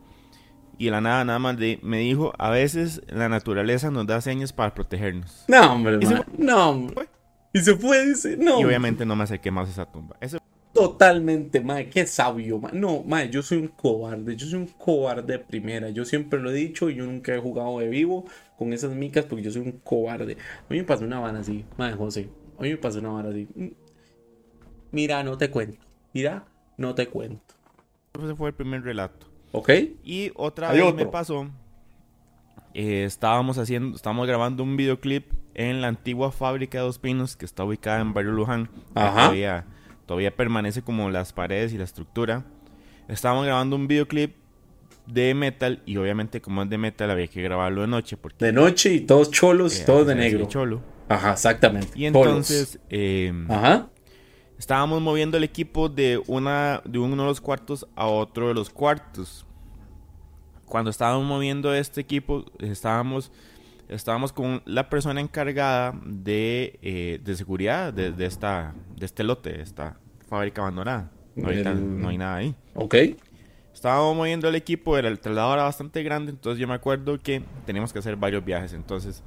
Speaker 4: Y de la nada, nada más me dijo, a veces la naturaleza nos da señas para protegernos.
Speaker 1: No, hombre, no, hombre. Y se fue, dice, no.
Speaker 4: Y obviamente no me acerqué más a esa tumba. Eso
Speaker 1: Totalmente, madre, qué sabio, No, madre, yo soy un cobarde, yo soy un cobarde de primera. Yo siempre lo he dicho y yo nunca he jugado de vivo con esas micas porque yo soy un cobarde. A mí me pasó una vara así, madre José. A mí me pasó una vara así. Mira, no te cuento. Mira, no te cuento.
Speaker 4: Ese fue el primer relato.
Speaker 1: Ok.
Speaker 4: Y otra vez me pasó. Eh, estábamos haciendo, estábamos grabando un videoclip en la antigua fábrica de Dos Pinos que está ubicada en Barrio Luján.
Speaker 1: Ajá
Speaker 4: todavía permanece como las paredes y la estructura. Estábamos grabando un videoclip de metal y obviamente como es de metal había que grabarlo de noche. Porque,
Speaker 1: de noche y todos cholos y eh, todos de negro.
Speaker 4: Cholo.
Speaker 1: Ajá, exactamente.
Speaker 4: Y entonces em, Ajá. estábamos moviendo el equipo de, una, de uno de los cuartos a otro de los cuartos. cuando estábamos moviendo este equipo, estábamos, estábamos con la persona encargada de, eh, de seguridad de, de, esta, de este lote, de esta fábrica abandonada. No, hay, no hay nada ahí.
Speaker 1: Ok.
Speaker 4: Estábamos moviendo el equipo, era el traslado era bastante grande, entonces yo me acuerdo que teníamos que hacer varios viajes. Entonces,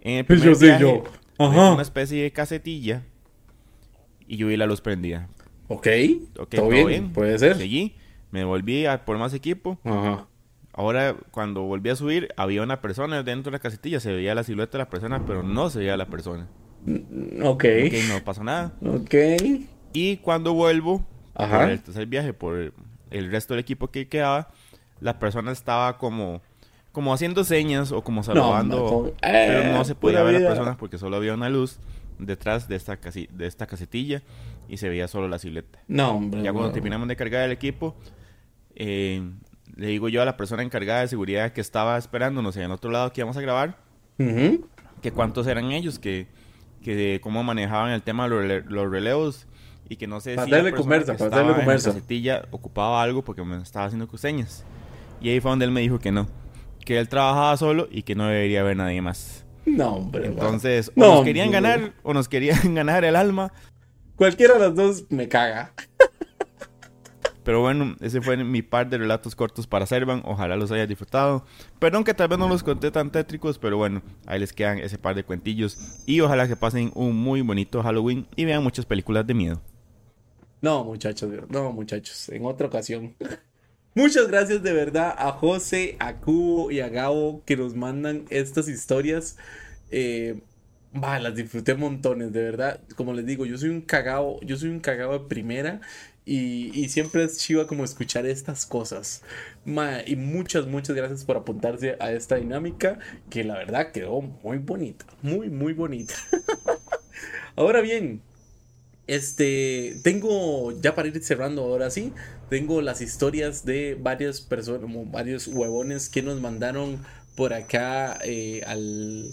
Speaker 4: en el primer
Speaker 1: yo,
Speaker 4: viaje,
Speaker 1: yo.
Speaker 4: Ajá. una especie de casetilla y yo vi la luz prendida.
Speaker 1: Ok.
Speaker 4: okay
Speaker 1: ¿Todo, bien? bien? Puede ser.
Speaker 4: Seguí, me volví a por más equipo.
Speaker 1: Ajá.
Speaker 4: Ahora, cuando volví a subir, había una persona dentro de la casetilla. Se veía la silueta de la persona, pero no se veía la persona.
Speaker 1: Ok.
Speaker 4: Ok, no pasó nada.
Speaker 1: Ok.
Speaker 4: Y cuando vuelvo,
Speaker 1: Ajá.
Speaker 4: por el tercer viaje, por el resto del equipo que quedaba, la persona estaba como, como haciendo señas o como saludando.
Speaker 1: No,
Speaker 4: pero
Speaker 1: eh,
Speaker 4: no se podía ver a la persona porque solo había una luz detrás de esta, casi, de esta casetilla y se veía solo la silueta.
Speaker 1: No, hombre.
Speaker 4: Ya cuando terminamos de cargar el equipo, eh, le digo yo a la persona encargada de seguridad que estaba esperándonos en el otro lado que íbamos a grabar, que cuántos eran ellos, que, que cómo manejaban el tema de los, rele- los relevos y que no sé
Speaker 1: Para
Speaker 4: si la
Speaker 1: darle
Speaker 4: persona
Speaker 1: conversa, para
Speaker 4: estaba
Speaker 1: darle
Speaker 4: en la
Speaker 1: conversa.
Speaker 4: casetilla ocupaba algo porque me estaba haciendo señas. Y ahí fue donde él me dijo que no, que él trabajaba solo y que no debería haber nadie más.
Speaker 1: No, hombre.
Speaker 4: Entonces,
Speaker 1: No,
Speaker 4: o nos querían
Speaker 1: hombre.
Speaker 4: ganar o nos querían ganar el alma.
Speaker 1: Cualquiera de las dos me caga.
Speaker 4: Pero bueno, ese fue mi par de relatos cortos para Servan. Ojalá los hayas disfrutado. Perdón que tal vez no los conté tan tétricos, pero bueno, ahí les quedan ese par de cuentillos. Y ojalá que pasen un muy bonito Halloween y vean muchas películas de miedo.
Speaker 1: No, muchachos, no, muchachos, en otra ocasión. Muchas gracias de verdad a José, a Cubo y a Gabo que nos mandan estas historias. Eh, las disfruté montones, de verdad. Como les digo, yo soy un cagao, yo soy un cagao de primera y, siempre es chiva como escuchar estas cosas. Y muchas, muchas gracias por apuntarse a esta dinámica que la verdad quedó muy bonita, muy, muy bonita. Ahora bien, este, tengo, ya para ir cerrando ahora sí, tengo las historias de varias personas, varios huevones que nos mandaron por acá eh, al,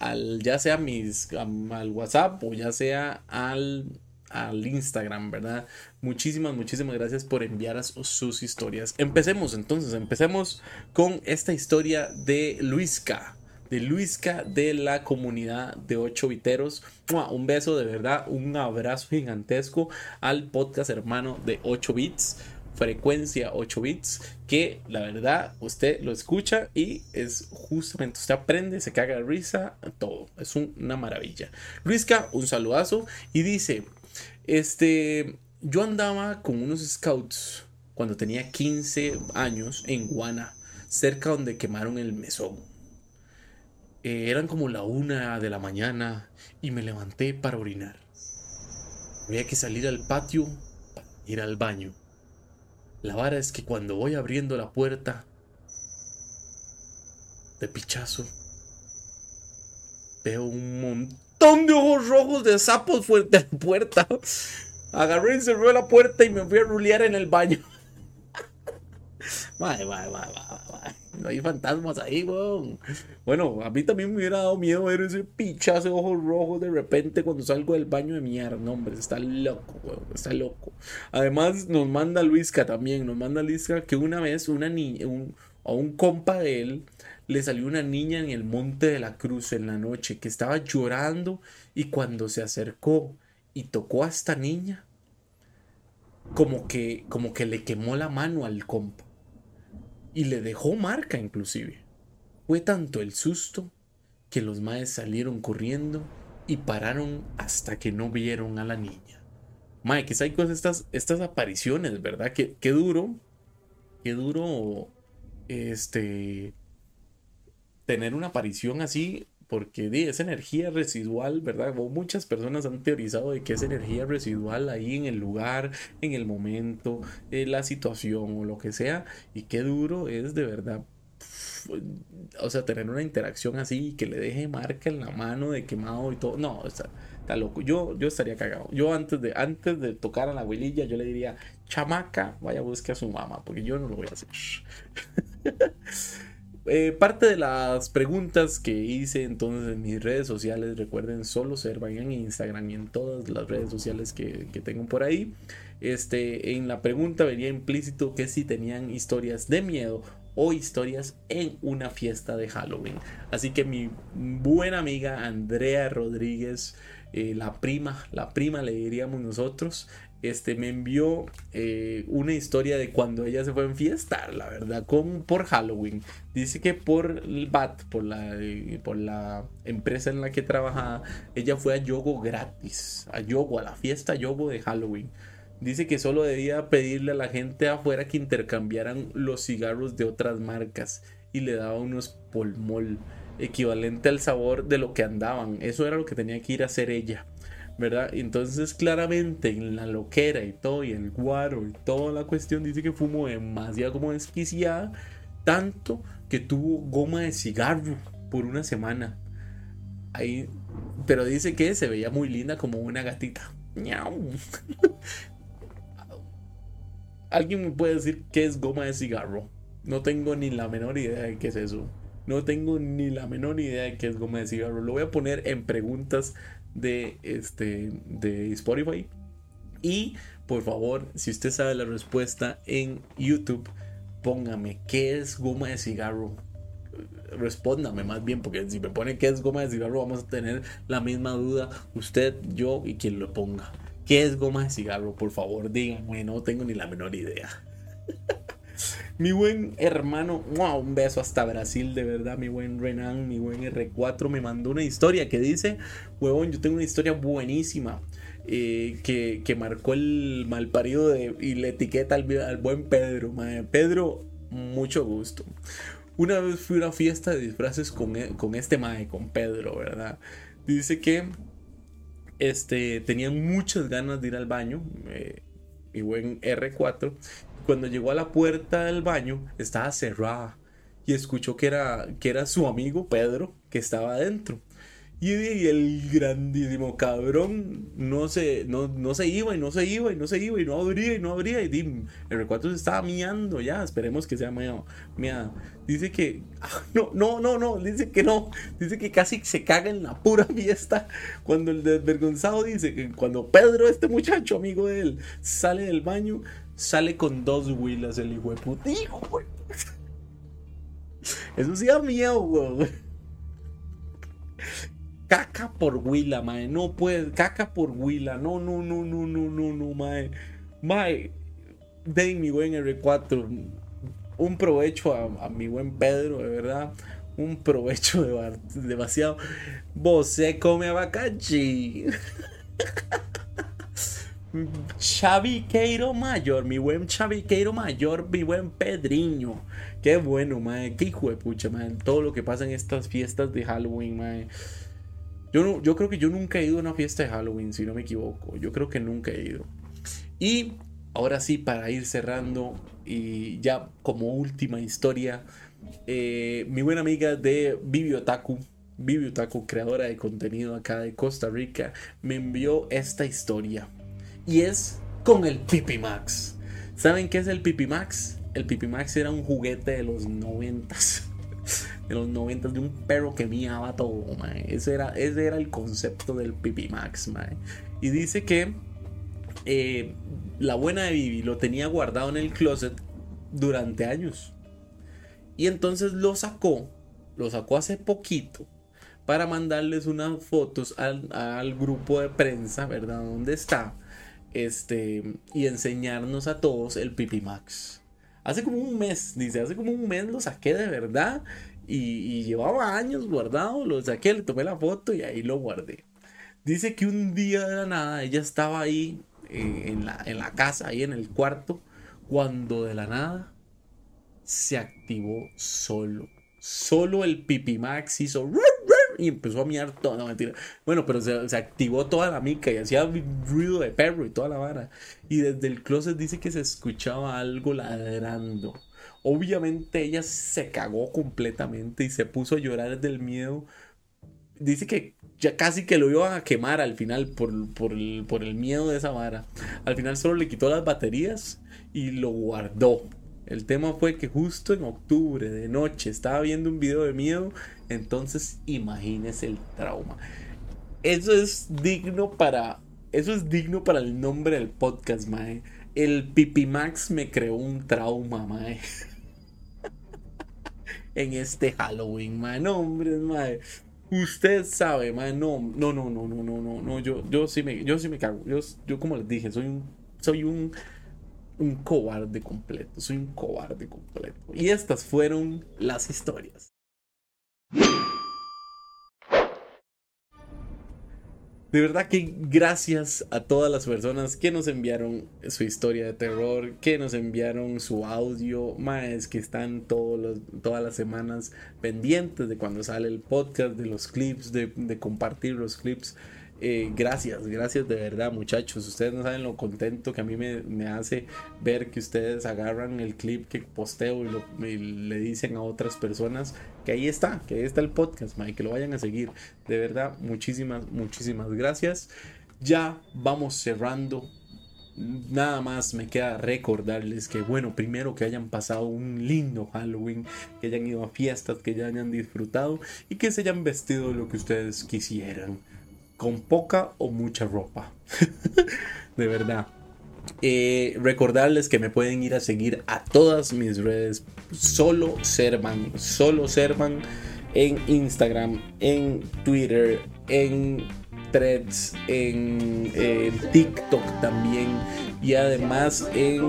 Speaker 1: al, ya sea mis, al WhatsApp o ya sea al, al Instagram, ¿verdad? Muchísimas, muchísimas gracias por enviar sus, historias. Empecemos entonces, empecemos con esta historia de Luisca de Luisca de la comunidad de 8 viteros. Un beso de verdad, un abrazo gigantesco al podcast hermano de 8 bits, frecuencia 8 bits, que la verdad usted lo escucha y es justamente, usted aprende, se caga de risa, todo. Es un- una maravilla. Luisca, un saludazo y dice, este, yo andaba con unos scouts cuando tenía 15 años en Guana, cerca donde quemaron el mesón. Eh, eran como la una de la mañana y me levanté para orinar. Había que salir al patio para ir al baño. La vara es que cuando voy abriendo la puerta, de pichazo, veo un montón de ojos rojos de sapos fuera de la puerta. Agarré y cerré la puerta y me fui a rulear en el baño. No hay fantasmas ahí, weón. Bueno, a mí también me hubiera dado miedo ver ese pichazo de ojos rojos de repente cuando salgo del baño de mierda. No, hombre, está loco, weón. Está loco. Además, nos manda Luisca también. Nos manda Luisca que una vez una niña, un, a un compa de él, le salió una niña en el Monte de la Cruz en la noche que estaba llorando y cuando se acercó y tocó a esta niña, como que, como que le quemó la mano al compa y le dejó marca inclusive. Fue tanto el susto que los maes salieron corriendo y pararon hasta que no vieron a la niña. Mae, que hay estas, estas apariciones, ¿verdad? Qué, qué duro, qué duro, este, tener una aparición así, porque di, es energía residual, ¿verdad? O muchas personas han teorizado de que es energía residual ahí en el lugar, en el momento, en la situación o lo que sea, y qué duro es de verdad. O sea, tener una interacción así que le deje marca en la mano de quemado y todo. No, está, está loco. Yo, yo estaría cagado. Yo antes de, antes de tocar a la abuelilla, yo le diría, chamaca, vaya a buscar a su mamá, porque yo no lo voy a hacer. eh, parte de las preguntas que hice entonces en mis redes sociales, recuerden solo ser, vayan en Instagram y en todas las redes sociales que, que tengo por ahí. Este, en la pregunta venía implícito que si tenían historias de miedo o historias en una fiesta de Halloween. Así que mi buena amiga Andrea Rodríguez, eh, la prima, la prima le diríamos nosotros, este, me envió eh, una historia de cuando ella se fue en fiesta, la verdad, con, por Halloween. Dice que por el BAT, por la, eh, por la empresa en la que trabajaba, ella fue a Yogo gratis, a Yogo, a la fiesta Yogo de Halloween. Dice que solo debía pedirle a la gente afuera que intercambiaran los cigarros de otras marcas y le daba unos polmol equivalente al sabor de lo que andaban. Eso era lo que tenía que ir a hacer ella. ¿Verdad? Entonces, claramente en la loquera y todo, y el guaro y toda la cuestión, dice que fumó demasiado como desquiciada, tanto que tuvo goma de cigarro por una semana. Ahí, pero dice que se veía muy linda como una gatita. ¿Alguien me puede decir qué es goma de cigarro? No tengo ni la menor idea de qué es eso. No tengo ni la menor idea de qué es goma de cigarro. Lo voy a poner en preguntas de, este, de Spotify. Y por favor, si usted sabe la respuesta en YouTube, póngame qué es goma de cigarro. Respóndame más bien, porque si me pone qué es goma de cigarro, vamos a tener la misma duda usted, yo y quien lo ponga. ¿Qué es goma de cigarro? Por favor, díganme, no tengo ni la menor idea. Mi buen hermano, un beso hasta Brasil, de verdad, mi buen Renan, mi buen R4 me mandó una historia que dice, huevón, yo tengo una historia buenísima. Eh, que, marcó el mal parido de, y le etiqueta al, buen Pedro. Pedro, mucho gusto. Una vez fui a una fiesta de disfraces con, e, con este mae, con Pedro, ¿verdad? Dice que este, tenía muchas ganas de ir al baño, eh, mi buen R4, cuando llegó a la puerta del baño, estaba cerrada. Y escuchó que era, que era su amigo Pedro que estaba adentro. Y el grandísimo cabrón no se, no, no, se iba y no se iba y no se iba y no abría y no abría. Y el recuerdo se estaba miando ya. Esperemos que sea mía. Dice que. Ah, no, no, no, no. Dice que no. Dice que casi se caga en la pura fiesta. Cuando el desvergonzado dice que cuando Pedro, este muchacho amigo de él, sale del baño, sale con dos huilas el hijo de puta. Eso sí da miedo, güey caca por Willa, mae. No puede, caca por Willa. No, no, no, no, no, no, no, mae. Mae, de mi buen R4. Un provecho a, mi buen Pedro, de verdad. Un provecho de, demasiado. Vos se come abacachi. Chaviqueiro Mayor, mi buen Chaviqueiro Mayor, mi buen Pedriño. Qué bueno, mae. Qué hijo de pucha, mae. Todo lo que pasa en estas fiestas de Halloween, mae. Yo, yo creo que yo nunca he ido a una fiesta de Halloween, si no me equivoco. Yo creo que nunca he ido. Y ahora sí, para ir cerrando y ya como última historia, eh, mi buena amiga de Bibliotaku, Bibliotaku, creadora de contenido acá de Costa Rica, me envió esta historia. Y es con el Pipi Max. ¿Saben qué es el Pipi Max? El Pipi Max era un juguete de los noventas de los 90 de un perro que miaba todo, Ese era, ese era el concepto del Pipi Max, Y dice que eh, la buena de Bibi lo tenía guardado en el closet durante años. Y entonces lo sacó, lo sacó hace poquito para mandarles unas fotos al, al grupo de prensa, ¿verdad? Donde está. Este, y enseñarnos a todos el Pipi Max. Hace como un mes, dice, hace como un mes lo saqué de verdad y, llevaba años guardado, lo saqué, le tomé la foto y ahí lo guardé. Dice que un día de la nada ella estaba ahí eh, en, la, en la casa, ahí en el cuarto, cuando de la nada se activó solo. Solo el Pipimax hizo y empezó a miar todo. No, mentira. Bueno, pero se, activó toda la mica y hacía ruido de perro y toda la vara. Y desde el closet dice que se escuchaba algo ladrando. Obviamente ella se cagó completamente y se puso a llorar del miedo. Dice que ya casi que lo iban a quemar al final por, el, por el miedo de esa vara. Al final solo le quitó las baterías y lo guardó El tema fue que justo en octubre de noche estaba viendo un video de miedo, entonces imagínese el trauma. Eso es digno para eso es digno para el nombre del podcast, mae. El Pipimax me creó un trauma, mae. en este Halloween, mae. No, hombre, mae. Usted sabe, mae. No, no, no, no, no, no, no, no. Yo, yo sí me, yo sí me cago. Yo, yo como les dije, soy un, soy un, un cobarde completo. Soy un cobarde completo. Y estas fueron las historias. De verdad que gracias a todas las personas que nos enviaron su historia de terror, que nos enviaron su audio, más que están todas las semanas pendientes de cuando sale el podcast, de los clips, de compartir los clips. Eh, gracias, gracias de verdad muchachos. Ustedes no saben lo contento que a mí me, hace ver que ustedes agarran el clip que posteo y, le dicen a otras personas que ahí está, que ahí está el podcast, y que lo vayan a seguir. De verdad, muchísimas, muchísimas gracias. Ya vamos cerrando. Nada más me queda recordarles que, bueno, primero que hayan pasado un lindo Halloween, que hayan ido a fiestas, que ya hayan disfrutado y que se hayan vestido lo que ustedes quisieran con poca o mucha ropa. de verdad. Eh, recordarles que me pueden ir a seguir a todas mis redes. Solo Servan. Solo Servan. En Instagram, en Twitter, en Threads, en, TikTok también. Y además en,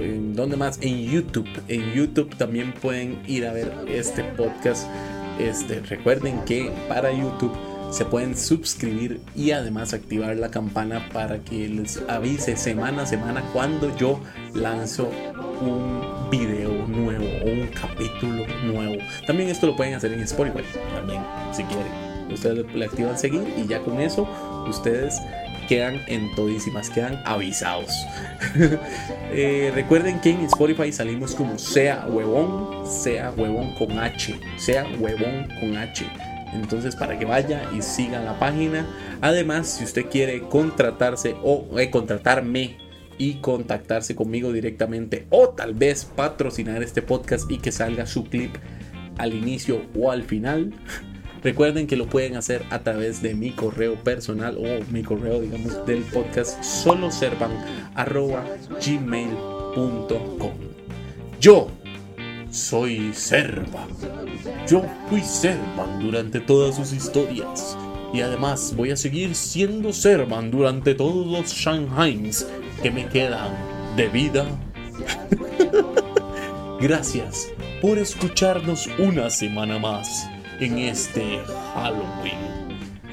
Speaker 1: en. ¿Dónde más? En YouTube. En YouTube también pueden ir a ver este podcast. Este, recuerden que para YouTube se pueden suscribir y además activar la campana para que les avise semana a semana cuando yo lanzo un video nuevo o un capítulo nuevo. También esto lo pueden hacer en Spotify, también si quieren. Ustedes le activan seguir y ya con eso ustedes quedan en todísimas, quedan avisados. Eh, recuerden que en Spotify salimos como sea huevón, sea huevón con H, sea huevón con H. Entonces para que vaya y siga la página. Además, si usted quiere contratarse o eh, contratarme y contactarse conmigo directamente o tal vez patrocinar este podcast y que salga su clip al inicio o al final. Recuerden que lo pueden hacer a través de mi correo personal o mi correo, digamos, del podcast solo gmail.com. Yo soy Serva. Yo fui Servan durante todas sus historias. Y además voy a seguir siendo Servan durante todos los Shanghais que me quedan de vida. Gracias por escucharnos una semana más en este Halloween.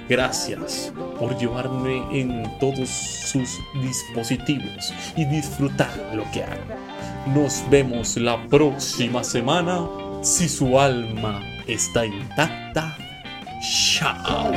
Speaker 1: Gracias por llevarme en todos sus dispositivos y disfrutar lo que hago. Nos vemos la próxima semana si su alma está intacta. Chao.